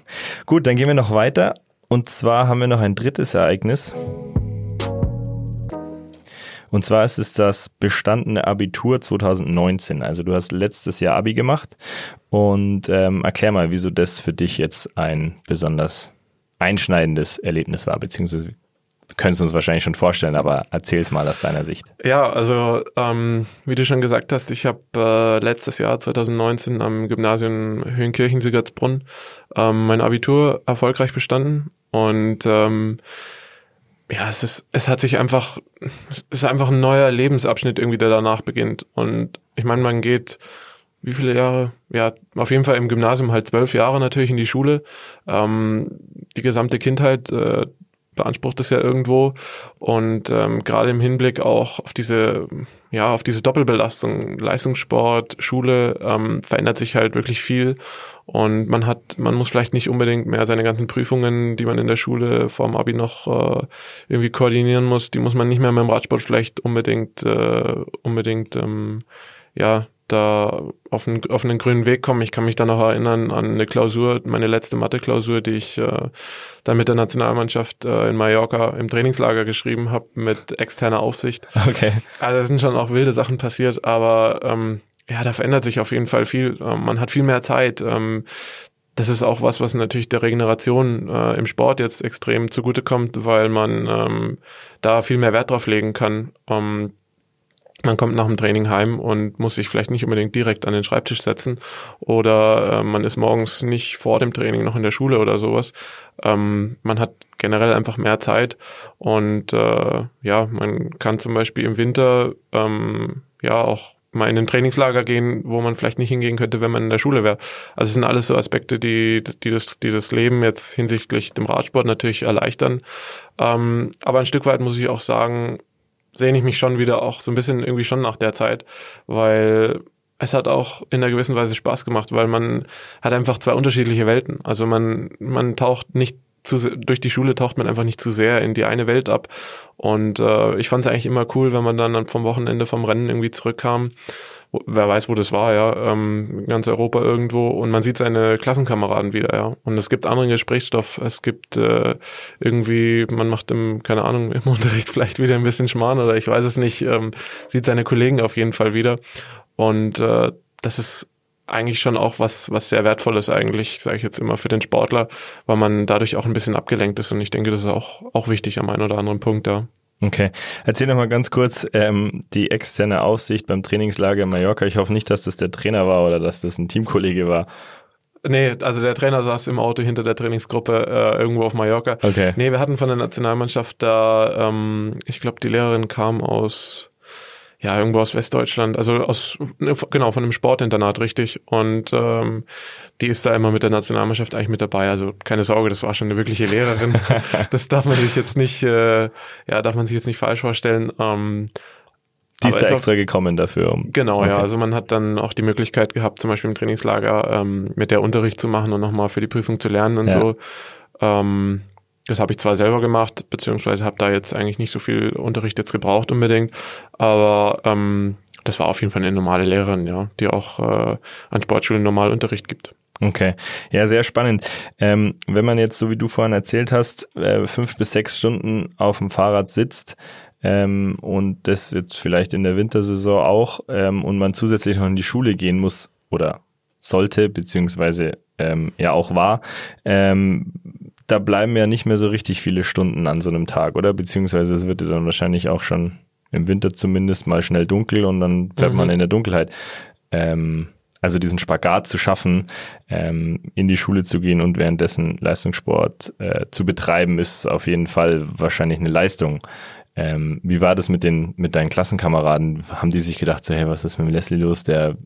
Gut, dann gehen wir noch weiter. Und zwar haben wir noch ein drittes Ereignis. Und zwar ist es das bestandene Abitur 2019. Also du hast letztes Jahr Abi gemacht. Und ähm, erklär mal, wieso das für dich jetzt ein besonders einschneidendes Erlebnis war, beziehungsweise können es uns wahrscheinlich schon vorstellen, aber erzähl es mal aus deiner Sicht. Ja, also ähm, wie du schon gesagt hast, ich habe äh, letztes Jahr 2019 am Gymnasium Höhenkirchen-Sigurdsbrunn ähm, mein Abitur erfolgreich bestanden und ähm, ja, es ist, es hat sich einfach, es ist einfach ein neuer Lebensabschnitt irgendwie, der danach beginnt. Und ich meine, man geht wie viele Jahre? Ja, auf jeden Fall im Gymnasium halt zwölf Jahre natürlich in die Schule. Ähm, die gesamte Kindheit äh, beansprucht es ja irgendwo. Und ähm, gerade im Hinblick auch auf diese, ja, auf diese Doppelbelastung, Leistungssport, Schule, ähm, verändert sich halt wirklich viel. Und man hat, man muss vielleicht nicht unbedingt mehr seine ganzen Prüfungen, die man in der Schule vorm Abi noch äh, irgendwie koordinieren muss, die muss man nicht mehr mit dem Radsport vielleicht unbedingt, äh, unbedingt, ähm, ja, da auf einen, auf einen grünen Weg kommen. Ich kann mich da noch erinnern an eine Klausur, meine letzte Mathe-Klausur, die ich äh, dann mit der Nationalmannschaft äh, in Mallorca im Trainingslager geschrieben habe mit externer Aufsicht. Okay. Also es sind schon auch wilde Sachen passiert, aber ähm, ja, da verändert sich auf jeden Fall viel. Ähm, man hat viel mehr Zeit. Ähm, das ist auch was, was natürlich der Regeneration äh, im Sport jetzt extrem zugutekommt, weil man ähm, da viel mehr Wert drauf legen kann. Man kommt nach dem Training heim und muss sich vielleicht nicht unbedingt direkt an den Schreibtisch setzen oder äh, man ist morgens nicht vor dem Training noch in der Schule oder sowas. Man hat generell einfach mehr Zeit und äh, ja, man kann zum Beispiel im Winter ja auch mal in ein Trainingslager gehen, wo man vielleicht nicht hingehen könnte, wenn man in der Schule wäre. Also es sind alles so Aspekte, die, die, das, die das Leben jetzt hinsichtlich dem Radsport natürlich erleichtern. Ähm, aber ein Stück weit muss ich auch sagen, sehne ich mich schon wieder auch so ein bisschen irgendwie schon nach der Zeit, weil es hat auch in einer gewissen Weise Spaß gemacht, weil man hat einfach zwei unterschiedliche Welten. Also man, man taucht nicht zu, durch die Schule taucht man einfach nicht zu sehr in die eine Welt ab. Und äh, ich fand es eigentlich immer cool, wenn man dann vom Wochenende vom Rennen irgendwie zurückkam wer weiß, wo das war, ja, ähm, ganz Europa irgendwo und man sieht seine Klassenkameraden wieder, ja. Und es gibt anderen Gesprächsstoff, es gibt äh, irgendwie, man macht im, keine Ahnung, im *laughs* Unterricht vielleicht wieder ein bisschen Schmarrn oder ich weiß es nicht, ähm, sieht seine Kollegen auf jeden Fall wieder. Und äh, das ist eigentlich schon auch was, was sehr wertvolles eigentlich, sage ich jetzt immer, für den Sportler, weil man dadurch auch ein bisschen abgelenkt ist und ich denke, das ist auch, auch wichtig am einen oder anderen Punkt, ja. Okay. Erzähl noch mal ganz kurz ähm, die externe Aussicht beim Trainingslager in Mallorca. Ich hoffe nicht, dass das der Trainer war oder dass das ein Teamkollege war. Nee, also der Trainer saß im Auto hinter der Trainingsgruppe äh, irgendwo auf Mallorca. Okay. Nee, wir hatten von der Nationalmannschaft da, ähm, ich glaube, die Lehrerin kam aus ja, irgendwo aus Westdeutschland, also aus, genau, von einem Sportinternat, richtig. Und ähm, die ist da immer mit der Nationalmannschaft eigentlich mit dabei. Also keine Sorge, das war schon eine wirkliche Lehrerin. *laughs* das darf man sich jetzt nicht, äh, ja, darf man sich jetzt nicht falsch vorstellen. Ähm, die ist da extra auch, gekommen dafür. Um, genau, okay. ja. Also man hat dann auch die Möglichkeit gehabt, zum Beispiel im Trainingslager ähm, mit der Unterricht zu machen und nochmal für die Prüfung zu lernen und ja. so. Ähm, das habe ich zwar selber gemacht, beziehungsweise habe da jetzt eigentlich nicht so viel Unterricht jetzt gebraucht unbedingt, aber ähm, das war auf jeden Fall eine normale Lehrerin, ja, die auch äh, an Sportschulen normal Unterricht gibt. Okay, ja, sehr spannend. Ähm, wenn man jetzt, so wie du vorhin erzählt hast, äh, fünf bis sechs Stunden auf dem Fahrrad sitzt, ähm, und das jetzt vielleicht in der Wintersaison auch, ähm, und man zusätzlich noch in die Schule gehen muss oder sollte, beziehungsweise ähm, ja auch war, ähm, da bleiben ja nicht mehr so richtig viele Stunden an so einem Tag, oder? Beziehungsweise es wird ja dann wahrscheinlich auch schon im Winter zumindest mal schnell dunkel und dann fährt mhm. man in der Dunkelheit. Ähm, also diesen Spagat zu schaffen, ähm, in die Schule zu gehen und währenddessen Leistungssport äh, zu betreiben, ist auf jeden Fall wahrscheinlich eine Leistung. Ähm, wie war das mit den mit deinen Klassenkameraden? Haben die sich gedacht, so hey, was ist mit Leslie los? Der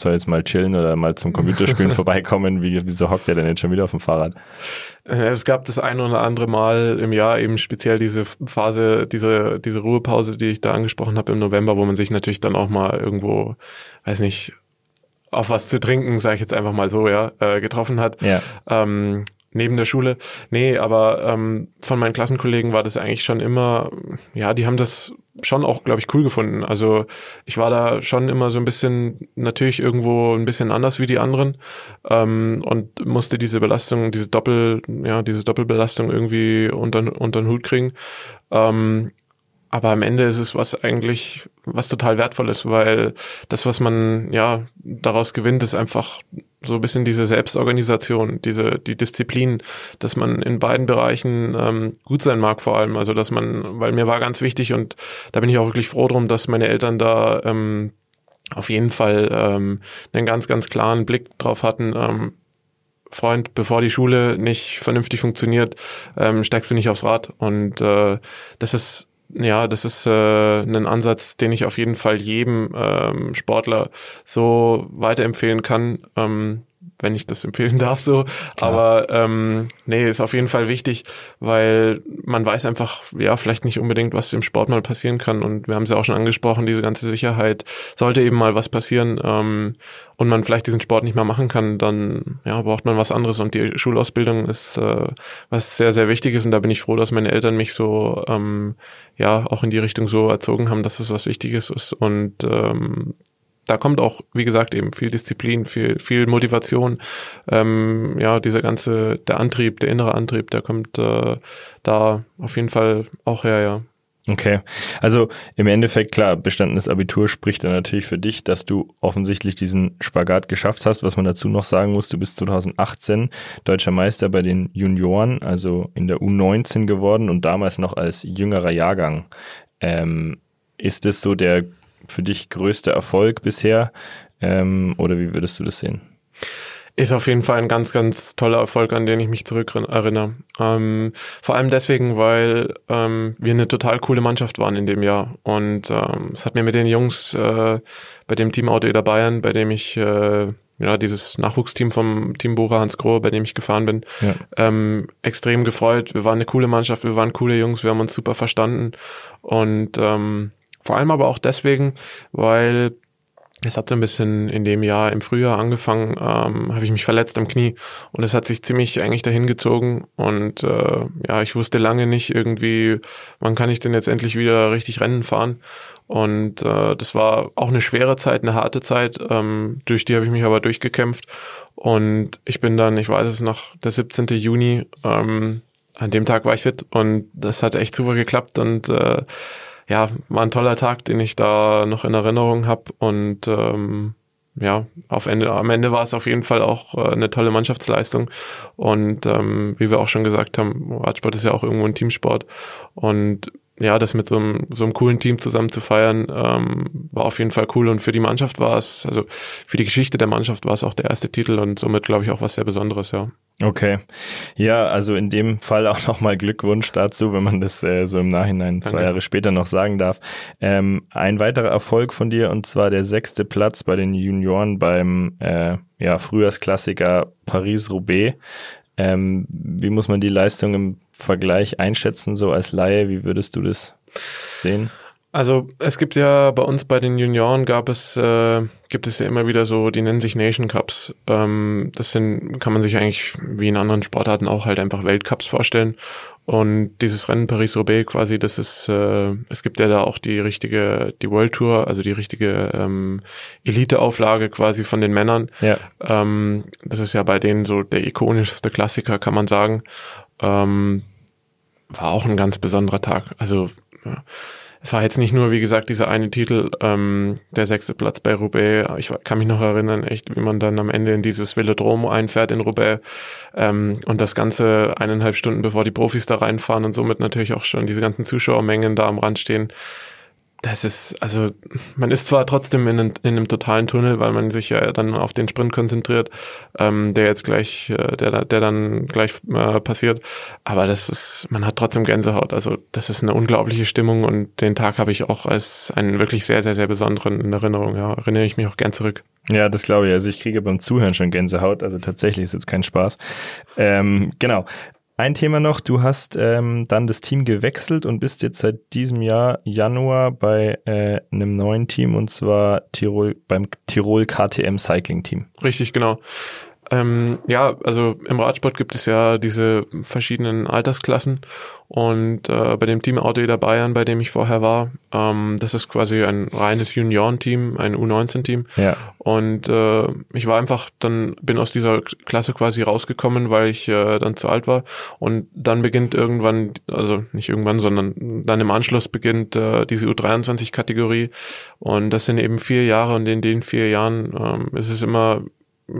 soll jetzt mal chillen oder mal zum Computerspielen *laughs* vorbeikommen. Wie, wieso hockt er denn jetzt schon wieder auf dem Fahrrad? Es gab das ein oder andere Mal im Jahr eben speziell diese Phase, diese, diese Ruhepause, die ich da angesprochen habe im November, wo man sich natürlich dann auch mal irgendwo, weiß nicht, auf was zu trinken, sage ich jetzt einfach mal so, ja, äh, getroffen hat. Ja. Ähm, neben der Schule. Nee, aber ähm, von meinen Klassenkollegen war das eigentlich schon immer, ja, die haben das schon auch, glaube ich, cool gefunden. Also ich war da schon immer so ein bisschen, natürlich irgendwo ein bisschen anders wie die anderen ähm, und musste diese Belastung, diese Doppel, ja, diese Doppelbelastung irgendwie unter, unter den Hut kriegen. Ähm, aber am Ende ist es was eigentlich, was total wertvoll ist, weil das, was man ja daraus gewinnt, ist einfach so ein bisschen diese Selbstorganisation, diese die Disziplin, dass man in beiden Bereichen ähm, gut sein mag vor allem. Also dass man, weil mir war ganz wichtig und da bin ich auch wirklich froh drum, dass meine Eltern da ähm, auf jeden Fall ähm, einen ganz, ganz klaren Blick drauf hatten. Ähm, Freund, bevor die Schule nicht vernünftig funktioniert, ähm, steigst du nicht aufs Rad. Und äh, das ist ja, das ist äh, ein Ansatz, den ich auf jeden Fall jedem ähm, Sportler so weiterempfehlen kann. Ähm, wenn ich das empfehlen darf so. Klar. Aber ähm, nee, ist auf jeden Fall wichtig, weil man weiß einfach, ja, vielleicht nicht unbedingt, was im Sport mal passieren kann. Und wir haben es ja auch schon angesprochen, diese ganze Sicherheit. Sollte eben mal was passieren ähm, und man vielleicht diesen Sport nicht mehr machen kann, dann ja, braucht man was anderes. Und die Schulausbildung ist äh, was sehr, sehr wichtig ist. Und da bin ich froh, dass meine Eltern mich so ähm, ja auch in die Richtung so erzogen haben, dass es was Wichtiges ist. Und ähm, da kommt auch, wie gesagt, eben viel Disziplin, viel, viel Motivation. Ähm, ja, dieser ganze, der Antrieb, der innere Antrieb, der kommt äh, da auf jeden Fall auch her, ja. Okay, also im Endeffekt klar, bestandenes Abitur spricht dann natürlich für dich, dass du offensichtlich diesen Spagat geschafft hast. Was man dazu noch sagen muss, du bist 2018 deutscher Meister bei den Junioren, also in der U19 geworden und damals noch als jüngerer Jahrgang. Ähm, ist es so der für dich größte Erfolg bisher? Ähm, oder wie würdest du das sehen? Ist auf jeden Fall ein ganz, ganz toller Erfolg, an den ich mich zurück erinnere. Ähm, vor allem deswegen, weil ähm, wir eine total coole Mannschaft waren in dem Jahr. Und ähm, es hat mir mit den Jungs äh, bei dem Team Auto Eder Bayern, bei dem ich äh, ja, dieses Nachwuchsteam vom Team Bora Hans Grohe, bei dem ich gefahren bin, ja. ähm, extrem gefreut. Wir waren eine coole Mannschaft, wir waren coole Jungs, wir haben uns super verstanden. Und ähm, vor allem aber auch deswegen, weil es hat so ein bisschen in dem Jahr im Frühjahr angefangen, ähm, habe ich mich verletzt am Knie und es hat sich ziemlich eigentlich dahin gezogen und äh, ja, ich wusste lange nicht irgendwie, wann kann ich denn jetzt endlich wieder richtig Rennen fahren und äh, das war auch eine schwere Zeit, eine harte Zeit, ähm, durch die habe ich mich aber durchgekämpft und ich bin dann, ich weiß es noch, der 17. Juni, ähm, an dem Tag war ich fit und das hat echt super geklappt und äh, ja, war ein toller Tag, den ich da noch in Erinnerung habe und ähm, ja, auf Ende, am Ende war es auf jeden Fall auch äh, eine tolle Mannschaftsleistung. Und ähm, wie wir auch schon gesagt haben, Radsport ist ja auch irgendwo ein Teamsport. Und ja, das mit so einem, so einem coolen Team zusammen zu feiern, ähm, war auf jeden Fall cool. Und für die Mannschaft war es, also für die Geschichte der Mannschaft war es auch der erste Titel und somit, glaube ich, auch was sehr Besonderes, ja. Okay. Ja, also in dem Fall auch nochmal Glückwunsch dazu, wenn man das äh, so im Nachhinein Danke. zwei Jahre später noch sagen darf. Ähm, ein weiterer Erfolg von dir und zwar der sechste Platz bei den Junioren beim äh, ja, Frühjahrsklassiker Paris-Roubaix. Ähm, wie muss man die Leistung im Vergleich einschätzen, so als Laie? Wie würdest du das sehen? Also es gibt ja bei uns bei den Junioren gab es äh, gibt es ja immer wieder so, die nennen sich Nation Cups. Ähm, das sind kann man sich eigentlich wie in anderen Sportarten auch halt einfach Weltcups vorstellen. Und dieses Rennen Paris-Roubaix quasi, das ist, äh, es gibt ja da auch die richtige, die World Tour, also die richtige ähm, Elite-Auflage quasi von den Männern. Ja. Ähm, das ist ja bei denen so der ikonischste Klassiker, kann man sagen. Ähm, war auch ein ganz besonderer Tag. Also ja es war jetzt nicht nur, wie gesagt, dieser eine Titel, ähm, der sechste Platz bei Roubaix. Ich kann mich noch erinnern, echt, wie man dann am Ende in dieses Velodrom einfährt in Roubaix ähm, und das Ganze eineinhalb Stunden bevor die Profis da reinfahren und somit natürlich auch schon diese ganzen Zuschauermengen da am Rand stehen das ist, also man ist zwar trotzdem in, in, einem totalen Tunnel, weil man sich ja dann auf den Sprint konzentriert, ähm, der jetzt gleich, äh, der, der dann gleich äh, passiert, aber das ist, man hat trotzdem Gänsehaut. Also das ist eine unglaubliche Stimmung und den Tag habe ich auch als einen wirklich sehr, sehr, sehr besonderen in Erinnerung. Ja, erinnere ich mich auch gern zurück. Ja, das glaube ich. Also ich kriege beim Zuhören schon Gänsehaut. Also tatsächlich ist jetzt kein Spaß. Ähm, genau. Ein Thema noch, du hast ähm, dann das Team gewechselt und bist jetzt seit diesem Jahr Januar bei äh, einem neuen Team und zwar Tirol beim Tirol KTM Cycling Team. Richtig, genau. Ähm, ja, also im Radsport gibt es ja diese verschiedenen Altersklassen und äh, bei dem Team Autoeder Bayern, bei dem ich vorher war, ähm, das ist quasi ein reines Juniorenteam, ein U19-Team. Ja. Und äh, ich war einfach, dann bin aus dieser Klasse quasi rausgekommen, weil ich äh, dann zu alt war. Und dann beginnt irgendwann, also nicht irgendwann, sondern dann im Anschluss beginnt äh, diese U23-Kategorie. Und das sind eben vier Jahre und in den vier Jahren ähm, ist es immer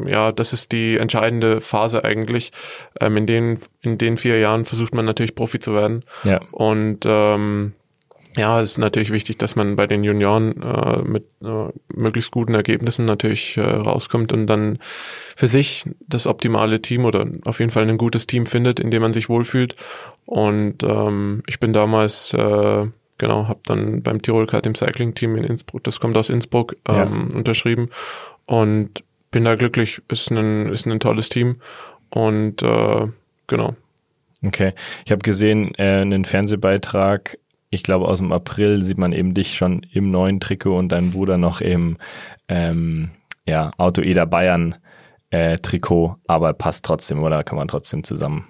ja, das ist die entscheidende Phase eigentlich. Ähm, in, den, in den vier Jahren versucht man natürlich Profi zu werden. Ja. Und ähm, ja, es ist natürlich wichtig, dass man bei den Junioren äh, mit äh, möglichst guten Ergebnissen natürlich äh, rauskommt und dann für sich das optimale Team oder auf jeden Fall ein gutes Team findet, in dem man sich wohlfühlt. Und ähm, ich bin damals äh, genau, habe dann beim Tirol Kart im Cycling Team in Innsbruck, das kommt aus Innsbruck, ähm, ja. unterschrieben und bin da glücklich. Ist ein, ist ein tolles Team und äh, genau. Okay, ich habe gesehen, äh, einen Fernsehbeitrag, ich glaube aus dem April sieht man eben dich schon im neuen Trikot und deinen Bruder noch im ähm, ja, Auto Eder Bayern äh, Trikot, aber passt trotzdem oder kann man trotzdem zusammen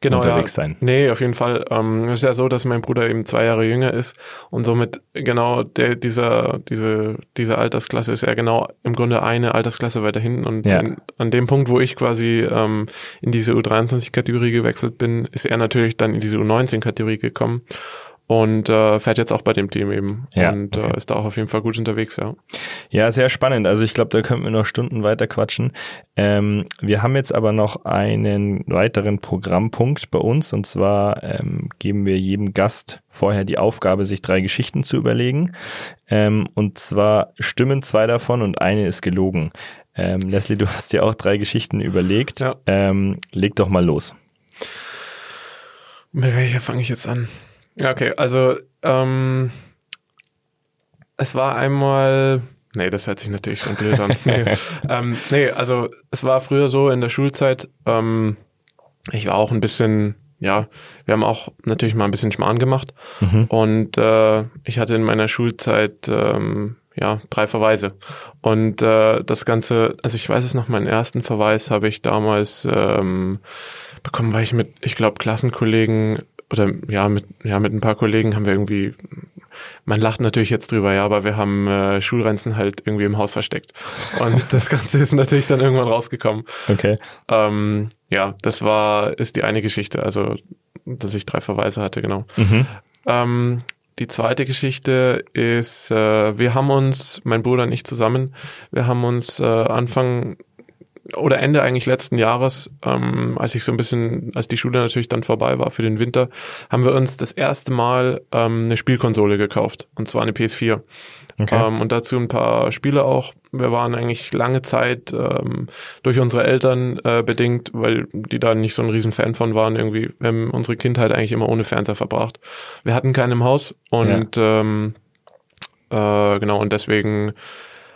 genau, unterwegs ja. sein? Nee, auf jeden Fall. Ähm, es ist ja so, dass mein Bruder eben zwei Jahre jünger ist und somit genau der, dieser, diese, diese Altersklasse ist ja genau im Grunde eine Altersklasse weiter hinten und ja. in, an dem Punkt, wo ich quasi ähm, in diese U23-Kategorie gewechselt bin, ist er natürlich dann in diese U19-Kategorie gekommen und äh, fährt jetzt auch bei dem Team eben ja, und okay. äh, ist da auch auf jeden Fall gut unterwegs, ja. Ja, sehr spannend. Also ich glaube, da könnten wir noch Stunden weiter quatschen. Ähm, wir haben jetzt aber noch einen weiteren Programmpunkt bei uns und zwar ähm, geben wir jedem Gast vorher die Aufgabe, sich drei Geschichten zu überlegen. Ähm, und zwar stimmen zwei davon und eine ist gelogen. Ähm, Leslie, du hast dir auch drei Geschichten überlegt. Ja. Ähm, leg doch mal los. Mit welcher fange ich jetzt an? Ja, okay, also ähm, es war einmal, nee, das hört sich natürlich schon blöd an. *laughs* nee, ähm, nee, also es war früher so in der Schulzeit, ähm, ich war auch ein bisschen, ja, wir haben auch natürlich mal ein bisschen Schmarrn gemacht mhm. und äh, ich hatte in meiner Schulzeit ähm, ja, drei Verweise. Und äh, das Ganze, also ich weiß es noch, meinen ersten Verweis habe ich damals ähm, bekommen, weil ich mit, ich glaube, Klassenkollegen oder ja, mit, ja, mit ein paar Kollegen haben wir irgendwie, man lacht natürlich jetzt drüber, ja, aber wir haben äh, Schulrenzen halt irgendwie im Haus versteckt. Und *laughs* das Ganze ist natürlich dann irgendwann rausgekommen. Okay. Ähm, ja, das war, ist die eine Geschichte, also dass ich drei Verweise hatte, genau. Mhm. Ähm, die zweite Geschichte ist, äh, wir haben uns, mein Bruder und ich zusammen, wir haben uns äh, Anfang oder Ende eigentlich letzten Jahres, ähm, als ich so ein bisschen, als die Schule natürlich dann vorbei war für den Winter, haben wir uns das erste Mal ähm, eine Spielkonsole gekauft und zwar eine PS4. Okay. Ähm, und dazu ein paar Spiele auch. Wir waren eigentlich lange Zeit ähm, durch unsere Eltern äh, bedingt, weil die da nicht so ein riesen Fan von waren. Irgendwie, wir haben unsere Kindheit eigentlich immer ohne Fernseher verbracht. Wir hatten keinen im Haus und ja. ähm, äh, genau, und deswegen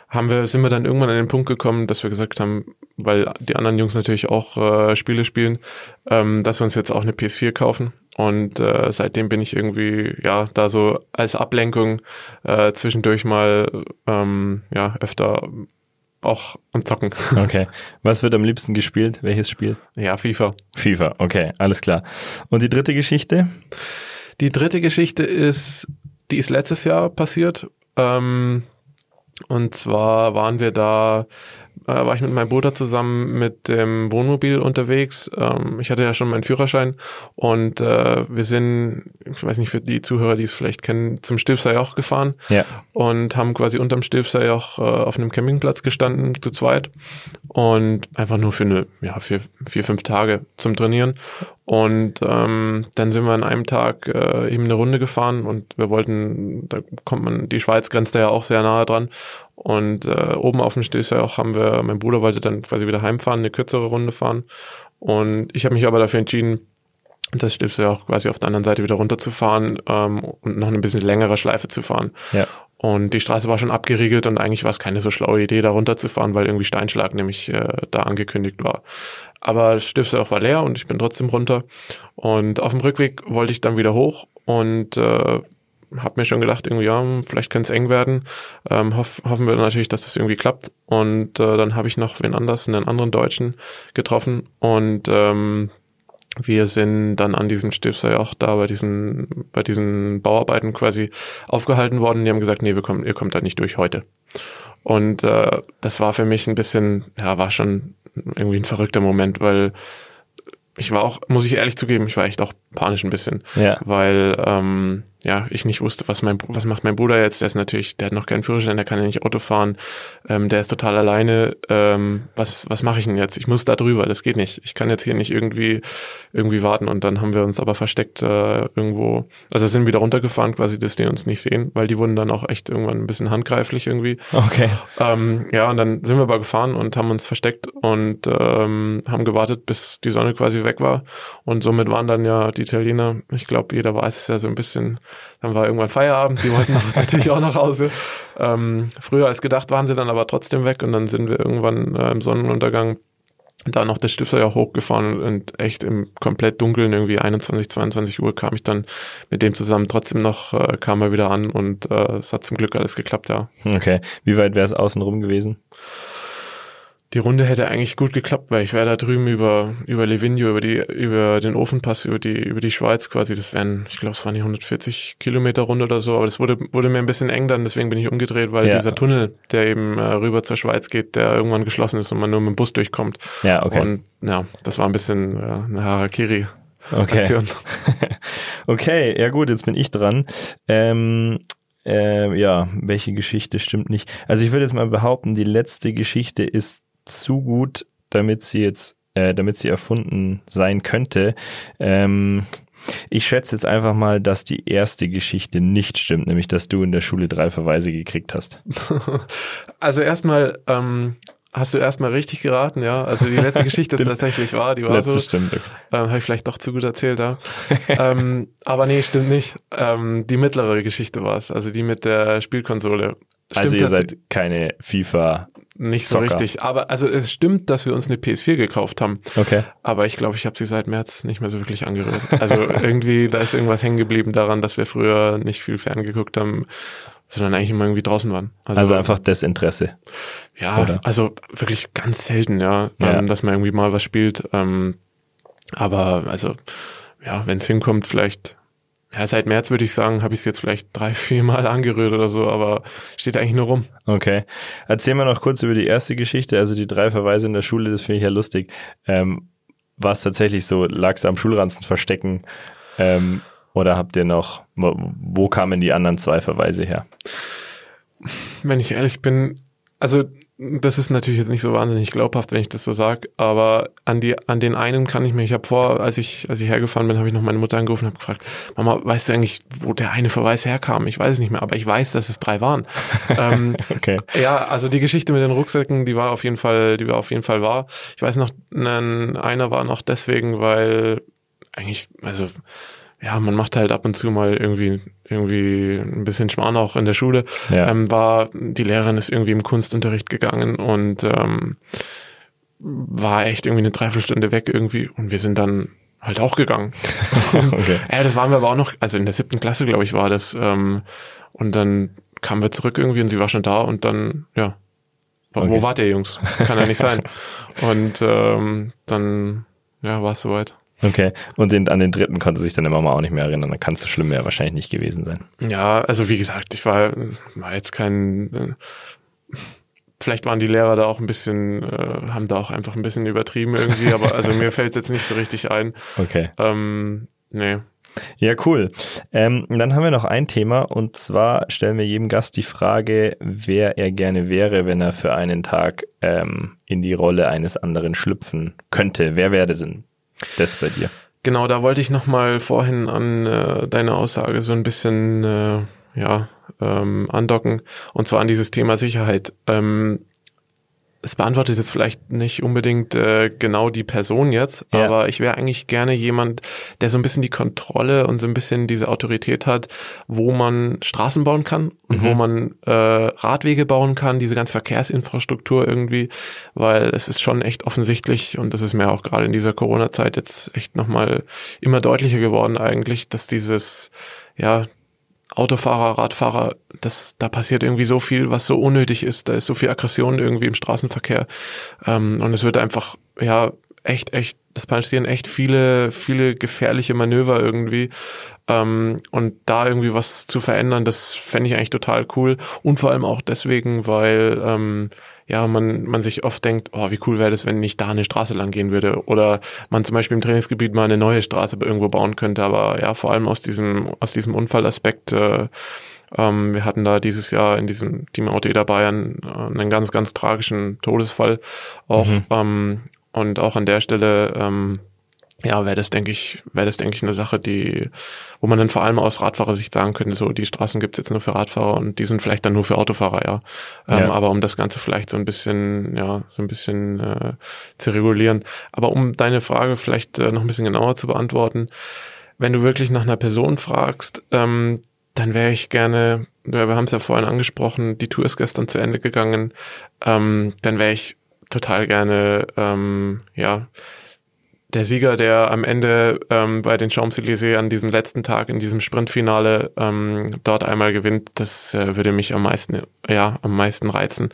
haben wir, sind wir dann irgendwann an den Punkt gekommen, dass wir gesagt haben, weil die anderen Jungs natürlich auch äh, Spiele spielen, ähm, dass wir uns jetzt auch eine PS4 kaufen. Und äh, seitdem bin ich irgendwie, ja, da so als Ablenkung äh, zwischendurch mal ähm, ja, öfter auch am Zocken. *laughs* Okay. Was wird am liebsten gespielt? Welches Spiel? Ja, FIFA. FIFA, okay, alles klar. Und die dritte Geschichte? Die dritte Geschichte ist, die ist letztes Jahr passiert. Ähm, und zwar waren wir da, äh, war ich mit meinem Bruder zusammen mit dem Wohnmobil unterwegs. Ähm, ich hatte ja schon meinen Führerschein und äh, wir sind, ich weiß nicht für die Zuhörer, die es vielleicht kennen, zum Stilfserjoch gefahren ja. und haben quasi unterm Stilfserjoch äh, auf einem Campingplatz gestanden, zu zweit und einfach nur für eine, ja, für vier, fünf Tage zum Trainieren. Und ähm, dann sind wir an einem Tag äh, eben eine Runde gefahren und wir wollten, da kommt man, die Schweiz grenzt da ja auch sehr nahe dran. Und äh, oben auf dem Stilfserjoch haben wir, mein Bruder wollte dann quasi wieder heimfahren, eine kürzere Runde fahren. Und ich habe mich aber dafür entschieden, das Stilfserjoch quasi auf der anderen Seite wieder runterzufahren ähm, und noch eine bisschen längere Schleife zu fahren. Ja. Und die Straße war schon abgeriegelt und eigentlich war es keine so schlaue Idee, da runterzufahren, weil irgendwie Steinschlag nämlich äh, da angekündigt war. Aber das Stiftsloch war leer und ich bin trotzdem runter. Und auf dem Rückweg wollte ich dann wieder hoch und äh, habe mir schon gedacht, irgendwie, ja, vielleicht kann es eng werden. Ähm, hoff, hoffen wir natürlich, dass das irgendwie klappt. Und äh, dann habe ich noch wen anders, einen anderen Deutschen getroffen. Und ähm, wir sind dann an diesem Stifter auch da bei diesen, bei diesen Bauarbeiten quasi aufgehalten worden. Die haben gesagt, nee, wir kommen, ihr kommt da nicht durch heute. Und äh, das war für mich ein bisschen, ja, war schon irgendwie ein verrückter Moment, weil ich war auch, muss ich ehrlich zugeben, ich war echt auch panisch ein bisschen, Ja. weil ähm, ja ich nicht wusste, was mein was macht mein Bruder jetzt. Der ist natürlich, der hat noch keinen Führerschein, der kann ja nicht Auto fahren, ähm, der ist total alleine. Ähm, was was mache ich denn jetzt? Ich muss da drüber, das geht nicht. Ich kann jetzt hier nicht irgendwie irgendwie warten. Und dann haben wir uns aber versteckt äh, irgendwo, also sind wieder runtergefahren, quasi, dass die uns nicht sehen, weil die wurden dann auch echt irgendwann ein bisschen handgreiflich irgendwie. Okay. Ähm, ja, und dann sind wir aber gefahren und haben uns versteckt und ähm, haben gewartet, bis die Sonne quasi weg war. Und somit waren dann ja die Italiener, ich glaube, jeder weiß es ja so ein bisschen, dann war irgendwann Feierabend, die wollten *laughs* natürlich auch nach Hause. Ähm, früher als gedacht waren sie dann aber trotzdem weg und dann sind wir irgendwann äh, im Sonnenuntergang da noch der Stifter ja hochgefahren und echt im komplett dunkeln, irgendwie 21, 22 Uhr kam ich dann mit dem zusammen trotzdem noch, äh, kam er wieder an und äh, es hat zum Glück alles geklappt, ja. Okay. Wie weit wäre es außenrum gewesen? Die Runde hätte eigentlich gut geklappt, weil ich wäre da drüben über, über Livigno, über die, über den Ofenpass, über die, über die Schweiz quasi. Das wären, ich glaube, es waren die 140 Kilometer Runde oder so, aber das wurde, wurde mir ein bisschen eng dann, deswegen bin ich umgedreht, weil Ja. dieser Tunnel, der eben äh, rüber zur Schweiz geht, der irgendwann geschlossen ist und man nur mit dem Bus durchkommt. Ja, okay. Und ja, das war ein bisschen äh, eine Harakiri. Okay. Aktion. *laughs* okay, ja gut, jetzt bin ich dran. Ähm, äh, ja, welche Geschichte stimmt nicht? Also ich würde jetzt mal behaupten, die letzte Geschichte ist zu gut, damit sie jetzt, äh, damit sie erfunden sein könnte. Ähm, ich schätze jetzt einfach mal, dass die erste Geschichte nicht stimmt, nämlich dass du in der Schule drei Verweise gekriegt hast. *laughs* Also erstmal, ähm, hast du erstmal richtig geraten, ja. Also die letzte Geschichte ist *laughs* tatsächlich wahr, die war Letzte so. stimmt. Ähm, Habe ich vielleicht doch zu gut erzählt, ja. *laughs* ähm, aber nee, stimmt nicht. Ähm, die mittlere Geschichte war es, also die mit der Spielkonsole. Stimmt Also ihr seid keine FIFA. Nicht so Zocker. richtig. Aber also es stimmt, dass wir uns eine PS4 gekauft haben. Okay. Aber ich glaube, ich habe sie seit März nicht mehr so wirklich angerührt. Also *laughs* irgendwie, da ist irgendwas hängen geblieben daran, dass wir früher nicht viel ferngeguckt haben, sondern eigentlich immer irgendwie draußen waren. Also einfach Desinteresse. Ja, Oder? also wirklich ganz selten, ja, Ja. Ähm, dass man irgendwie mal was spielt. Ähm, aber also, ja, wenn es hinkommt, vielleicht, ja, seit März würde ich sagen, habe ich es jetzt vielleicht drei, vier Mal angerührt oder so, aber steht eigentlich nur rum. Okay. Erzähl mal noch kurz über die erste Geschichte, also die drei Verweise in der Schule, das finde ich ja lustig. Ähm, war es tatsächlich so, lagst du am Schulranzen verstecken ähm, oder habt ihr noch, wo kamen die anderen zwei Verweise her? Wenn ich ehrlich bin, also das ist natürlich jetzt nicht so wahnsinnig glaubhaft, wenn ich das so sage, aber an die an den einen kann ich mich, ich habe vor, als ich als ich hergefahren bin, habe ich noch meine Mutter angerufen und habe gefragt, Mama, weißt du eigentlich, wo der eine Verweis herkam? Ich weiß es nicht mehr, aber ich weiß, dass es drei waren. *laughs* ähm, Okay. Ja, also die Geschichte mit den Rucksäcken, die war auf jeden Fall, die war auf jeden Fall wahr. Ich weiß noch, ein, einer war noch deswegen, weil eigentlich, also ja, man macht halt ab und zu mal irgendwie irgendwie ein bisschen Schmarrn auch in der Schule. Ja. Ähm, war die Lehrerin ist irgendwie im Kunstunterricht gegangen und ähm, war echt irgendwie eine Dreiviertelstunde weg irgendwie und wir sind dann halt auch gegangen. *laughs* okay. *laughs* Ja, das waren wir aber auch noch, also in der siebten Klasse, glaube ich, war das. Ähm, und dann kamen wir zurück irgendwie und sie war schon da und dann, ja, wo, Okay. wo wart ihr, Jungs? Kann ja nicht sein. *laughs* Und ähm, dann, ja, war es soweit. Okay. Und den, an den dritten konnte sich deine Mama auch nicht mehr erinnern. Dann kann es so schlimm mehr wahrscheinlich nicht gewesen sein. Ja, also wie gesagt, ich war, war jetzt kein. Äh, vielleicht waren die Lehrer da auch ein bisschen, äh, haben da auch einfach ein bisschen übertrieben irgendwie, *laughs* aber also mir fällt jetzt nicht so richtig ein. Okay. Ähm, nee. Ja, cool. Ähm, dann haben wir noch ein Thema und zwar stellen wir jedem Gast die Frage, wer er gerne wäre, wenn er für einen Tag ähm, in die Rolle eines anderen schlüpfen könnte. Wer wäre denn das bei dir? Genau, da wollte ich nochmal vorhin an äh, deine Aussage so ein bisschen äh, ja, ähm, andocken, und zwar an dieses Thema Sicherheit. Ähm, es beantwortet jetzt vielleicht nicht unbedingt äh, genau die Person jetzt, Ja. aber ich wäre eigentlich gerne jemand, der so ein bisschen die Kontrolle und so ein bisschen diese Autorität hat, wo man Straßen bauen kann und wo man äh, Radwege bauen kann, diese ganze Verkehrsinfrastruktur irgendwie, weil es ist schon echt offensichtlich und das ist mir auch gerade in dieser Corona-Zeit jetzt echt nochmal immer deutlicher geworden eigentlich, dass dieses, ja, Autofahrer, Radfahrer, das, da passiert irgendwie so viel, was so unnötig ist. Da ist so viel Aggression irgendwie im Straßenverkehr. Ähm, und es wird einfach, ja, echt, echt, es passieren echt viele, viele gefährliche Manöver irgendwie. Ähm, und da irgendwie was zu verändern, das fände ich eigentlich total cool. Und vor allem auch deswegen, weil ähm, ja, man, man sich oft denkt, oh, wie cool wäre das, wenn nicht da eine Straße lang gehen würde. Oder man zum Beispiel im Trainingsgebiet mal eine neue Straße irgendwo bauen könnte. Aber ja, vor allem aus diesem, aus diesem Unfallaspekt, äh, ähm, wir hatten da dieses Jahr in diesem Team Auto Eder Bayern äh, einen ganz, ganz tragischen Todesfall auch. Mhm. Ähm, und auch an der Stelle ähm, ja, wäre das, denke ich, wäre das, denke ich, eine Sache, die, wo man dann vor allem aus Radfahrersicht sagen könnte, so die Straßen gibt's jetzt nur für Radfahrer und die sind vielleicht dann nur für Autofahrer, ja. Ähm, ja. Aber um das Ganze vielleicht so ein bisschen, ja, so ein bisschen äh, zu regulieren. Aber um deine Frage vielleicht äh, noch ein bisschen genauer zu beantworten, wenn du wirklich nach einer Person fragst, ähm, dann wäre ich gerne, wir haben es ja vorhin angesprochen, die Tour ist gestern zu Ende gegangen, ähm, dann wäre ich total gerne, ähm, ja, der Sieger, der am Ende ähm, bei den Champs-Élysées an diesem letzten Tag in diesem Sprintfinale ähm, dort einmal gewinnt, das äh, würde mich am meisten, ja, am meisten reizen.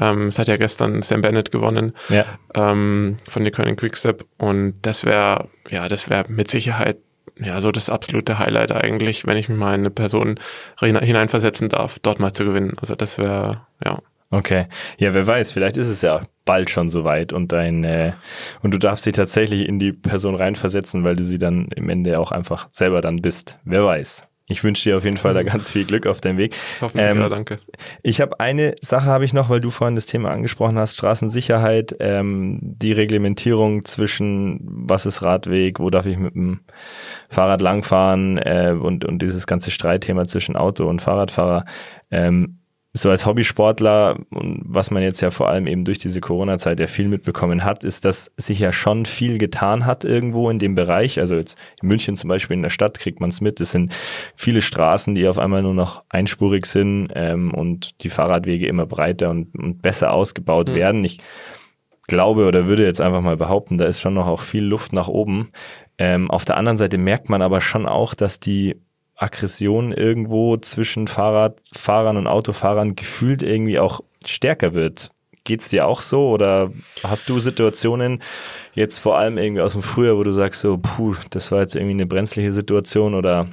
Ähm, es hat ja gestern Sam Bennett gewonnen ja. ähm, von der König Quickstep und das wäre, ja, das wäre mit Sicherheit ja so das absolute Highlight eigentlich, wenn ich mich mal in eine Person hineinversetzen darf, dort mal zu gewinnen. Also das wäre, ja. Okay. Ja, wer weiß, vielleicht ist es ja bald schon soweit und dein äh, und du darfst dich tatsächlich in die Person reinversetzen, weil du sie dann im Ende auch einfach selber dann bist. Wer weiß. Ich wünsche dir auf jeden Fall da ganz viel Glück auf deinem Weg. Hoffentlich, ähm, ja, danke. Ich habe eine Sache habe ich noch, weil du vorhin das Thema angesprochen hast, Straßensicherheit, ähm, die Reglementierung zwischen was ist Radweg, wo darf ich mit dem Fahrrad langfahren äh, und, und dieses ganze Streitthema zwischen Auto und Fahrradfahrer. Ähm, so als Hobbysportler und was man jetzt ja vor allem eben durch diese Corona-Zeit ja viel mitbekommen hat, ist, dass sich ja schon viel getan hat irgendwo in dem Bereich. Also jetzt in München zum Beispiel in der Stadt kriegt man es mit. Es sind viele Straßen, die auf einmal nur noch einspurig sind ähm, und die Fahrradwege immer breiter und, und besser ausgebaut mhm. werden. Ich glaube oder würde jetzt einfach mal behaupten, da ist schon noch auch viel Luft nach oben. Ähm, auf der anderen Seite merkt man aber schon auch, dass die Aggression irgendwo zwischen Fahrradfahrern und Autofahrern gefühlt irgendwie auch stärker wird. Geht's dir auch so oder hast du Situationen jetzt vor allem irgendwie aus dem Frühjahr, wo du sagst so, puh, das war jetzt irgendwie eine brenzliche Situation oder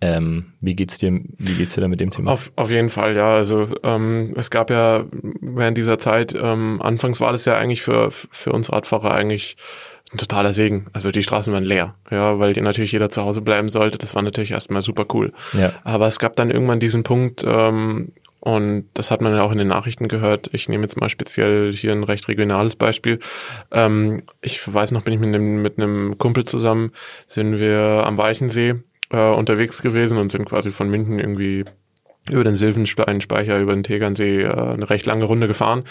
ähm, wie geht's dir, wie geht's dir da mit dem Thema? Auf, auf jeden Fall, ja. Also ähm, es gab ja während dieser Zeit, ähm, anfangs war das ja eigentlich für, für uns Radfahrer eigentlich ein totaler Segen. Also die Straßen waren leer, ja, weil natürlich jeder zu Hause bleiben sollte. Das war natürlich erstmal super cool. Ja. Aber es gab dann irgendwann diesen Punkt, ähm, und das hat man ja auch in den Nachrichten gehört. Ich nehme jetzt mal speziell hier ein recht regionales Beispiel. Ähm, ich weiß noch, bin ich mit einem, mit einem Kumpel zusammen, sind wir am Weichensee äh, unterwegs gewesen und sind quasi von Minden irgendwie über den Silvensteinspeicher, über den Tegernsee äh, eine recht lange Runde gefahren.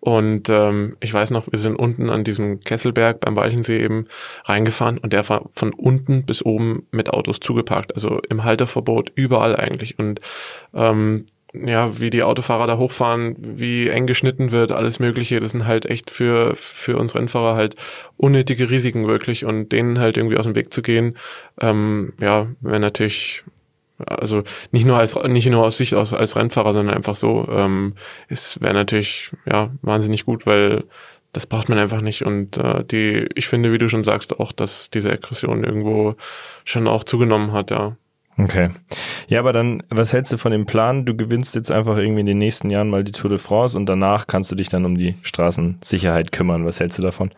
Und ähm, ich weiß noch, wir sind unten an diesem Kesselberg beim Walchensee eben reingefahren und der war von unten bis oben mit Autos zugeparkt. Also im Halterverbot überall eigentlich. Und ähm, ja, wie die Autofahrer da hochfahren, wie eng geschnitten wird, alles Mögliche, das sind halt echt für, für uns Rennfahrer halt unnötige Risiken wirklich und denen halt irgendwie aus dem Weg zu gehen, ähm, ja, wäre natürlich also nicht nur als nicht nur aus Sicht aus, als Rennfahrer, sondern einfach so. Ähm, es wäre natürlich ja wahnsinnig gut, weil das braucht man einfach nicht. Und äh, die, ich finde, wie du schon sagst, auch, dass diese Aggression irgendwo schon auch zugenommen hat, ja. Okay. Ja, aber dann, was hältst du von dem Plan? Du gewinnst jetzt einfach irgendwie in den nächsten Jahren mal die Tour de France und danach kannst du dich dann um die Straßensicherheit kümmern. Was hältst du davon?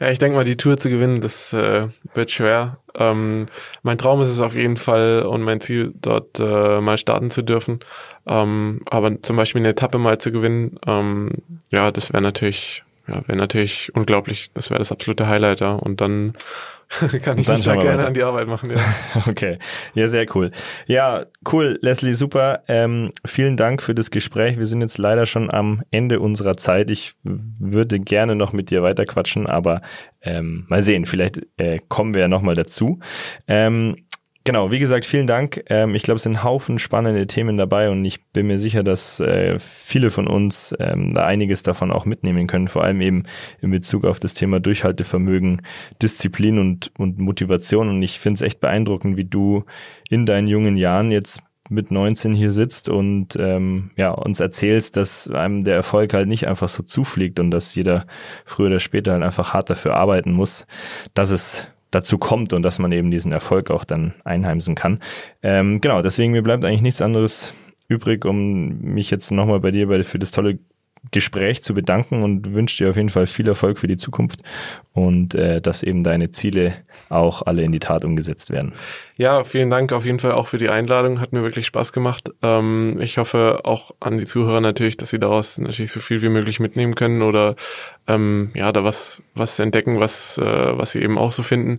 Ja, ich denke mal, die Tour zu gewinnen, das äh, wird schwer. Ähm, mein Traum ist es auf jeden Fall und mein Ziel, dort äh, mal starten zu dürfen. Ähm, aber zum Beispiel eine Etappe mal zu gewinnen, ähm, ja, das wäre natürlich, ja, wäre natürlich unglaublich. Das wäre das absolute Highlighter. Und dann *laughs* Kann ich mich da gerne weiter. an die Arbeit machen, ja. *laughs* Okay. Ja, sehr cool. Ja, cool, Leslie, super. Ähm, vielen Dank für das Gespräch. Wir sind jetzt leider schon am Ende unserer Zeit. Ich würde gerne noch mit dir weiterquatschen, aber ähm, mal sehen, vielleicht äh, kommen wir ja nochmal dazu. Ähm, Genau, wie gesagt, vielen Dank. Ähm, ich glaube, es sind Haufen spannende Themen dabei und ich bin mir sicher, dass äh, viele von uns ähm, da einiges davon auch mitnehmen können, vor allem eben in Bezug auf das Thema Durchhaltevermögen, Disziplin und, und Motivation. Und ich finde es echt beeindruckend, wie du in deinen jungen Jahren jetzt mit 19 hier sitzt und ähm, ja, uns erzählst, dass einem der Erfolg halt nicht einfach so zufliegt und dass jeder früher oder später halt einfach hart dafür arbeiten muss, dass es dazu kommt und dass man eben diesen Erfolg auch dann einheimsen kann. Ähm, genau, deswegen mir bleibt eigentlich nichts anderes übrig, um mich jetzt nochmal bei dir für das tolle Gespräch zu bedanken und wünsche dir auf jeden Fall viel Erfolg für die Zukunft und äh, dass eben deine Ziele auch alle in die Tat umgesetzt werden. Ja, vielen Dank auf jeden Fall auch für die Einladung. Hat mir wirklich Spaß gemacht. Ähm, ich hoffe auch an die Zuhörer natürlich, dass sie daraus natürlich so viel wie möglich mitnehmen können oder ähm, ja, da was, was entdecken, was, äh, was sie eben auch so finden.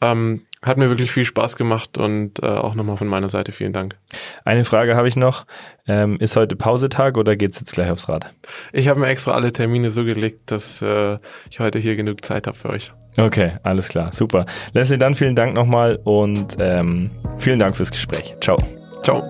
Ähm, hat mir wirklich viel Spaß gemacht und äh, auch nochmal von meiner Seite vielen Dank. Eine Frage habe ich noch. Ähm, ist heute Pausetag oder geht's jetzt gleich aufs Rad? Ich habe mir extra alle Termine so gelegt, dass äh, ich heute hier genug Zeit habe für euch. Okay, alles klar, super. Leslie, dann vielen Dank nochmal und ähm, vielen Dank fürs Gespräch. Ciao. Ciao.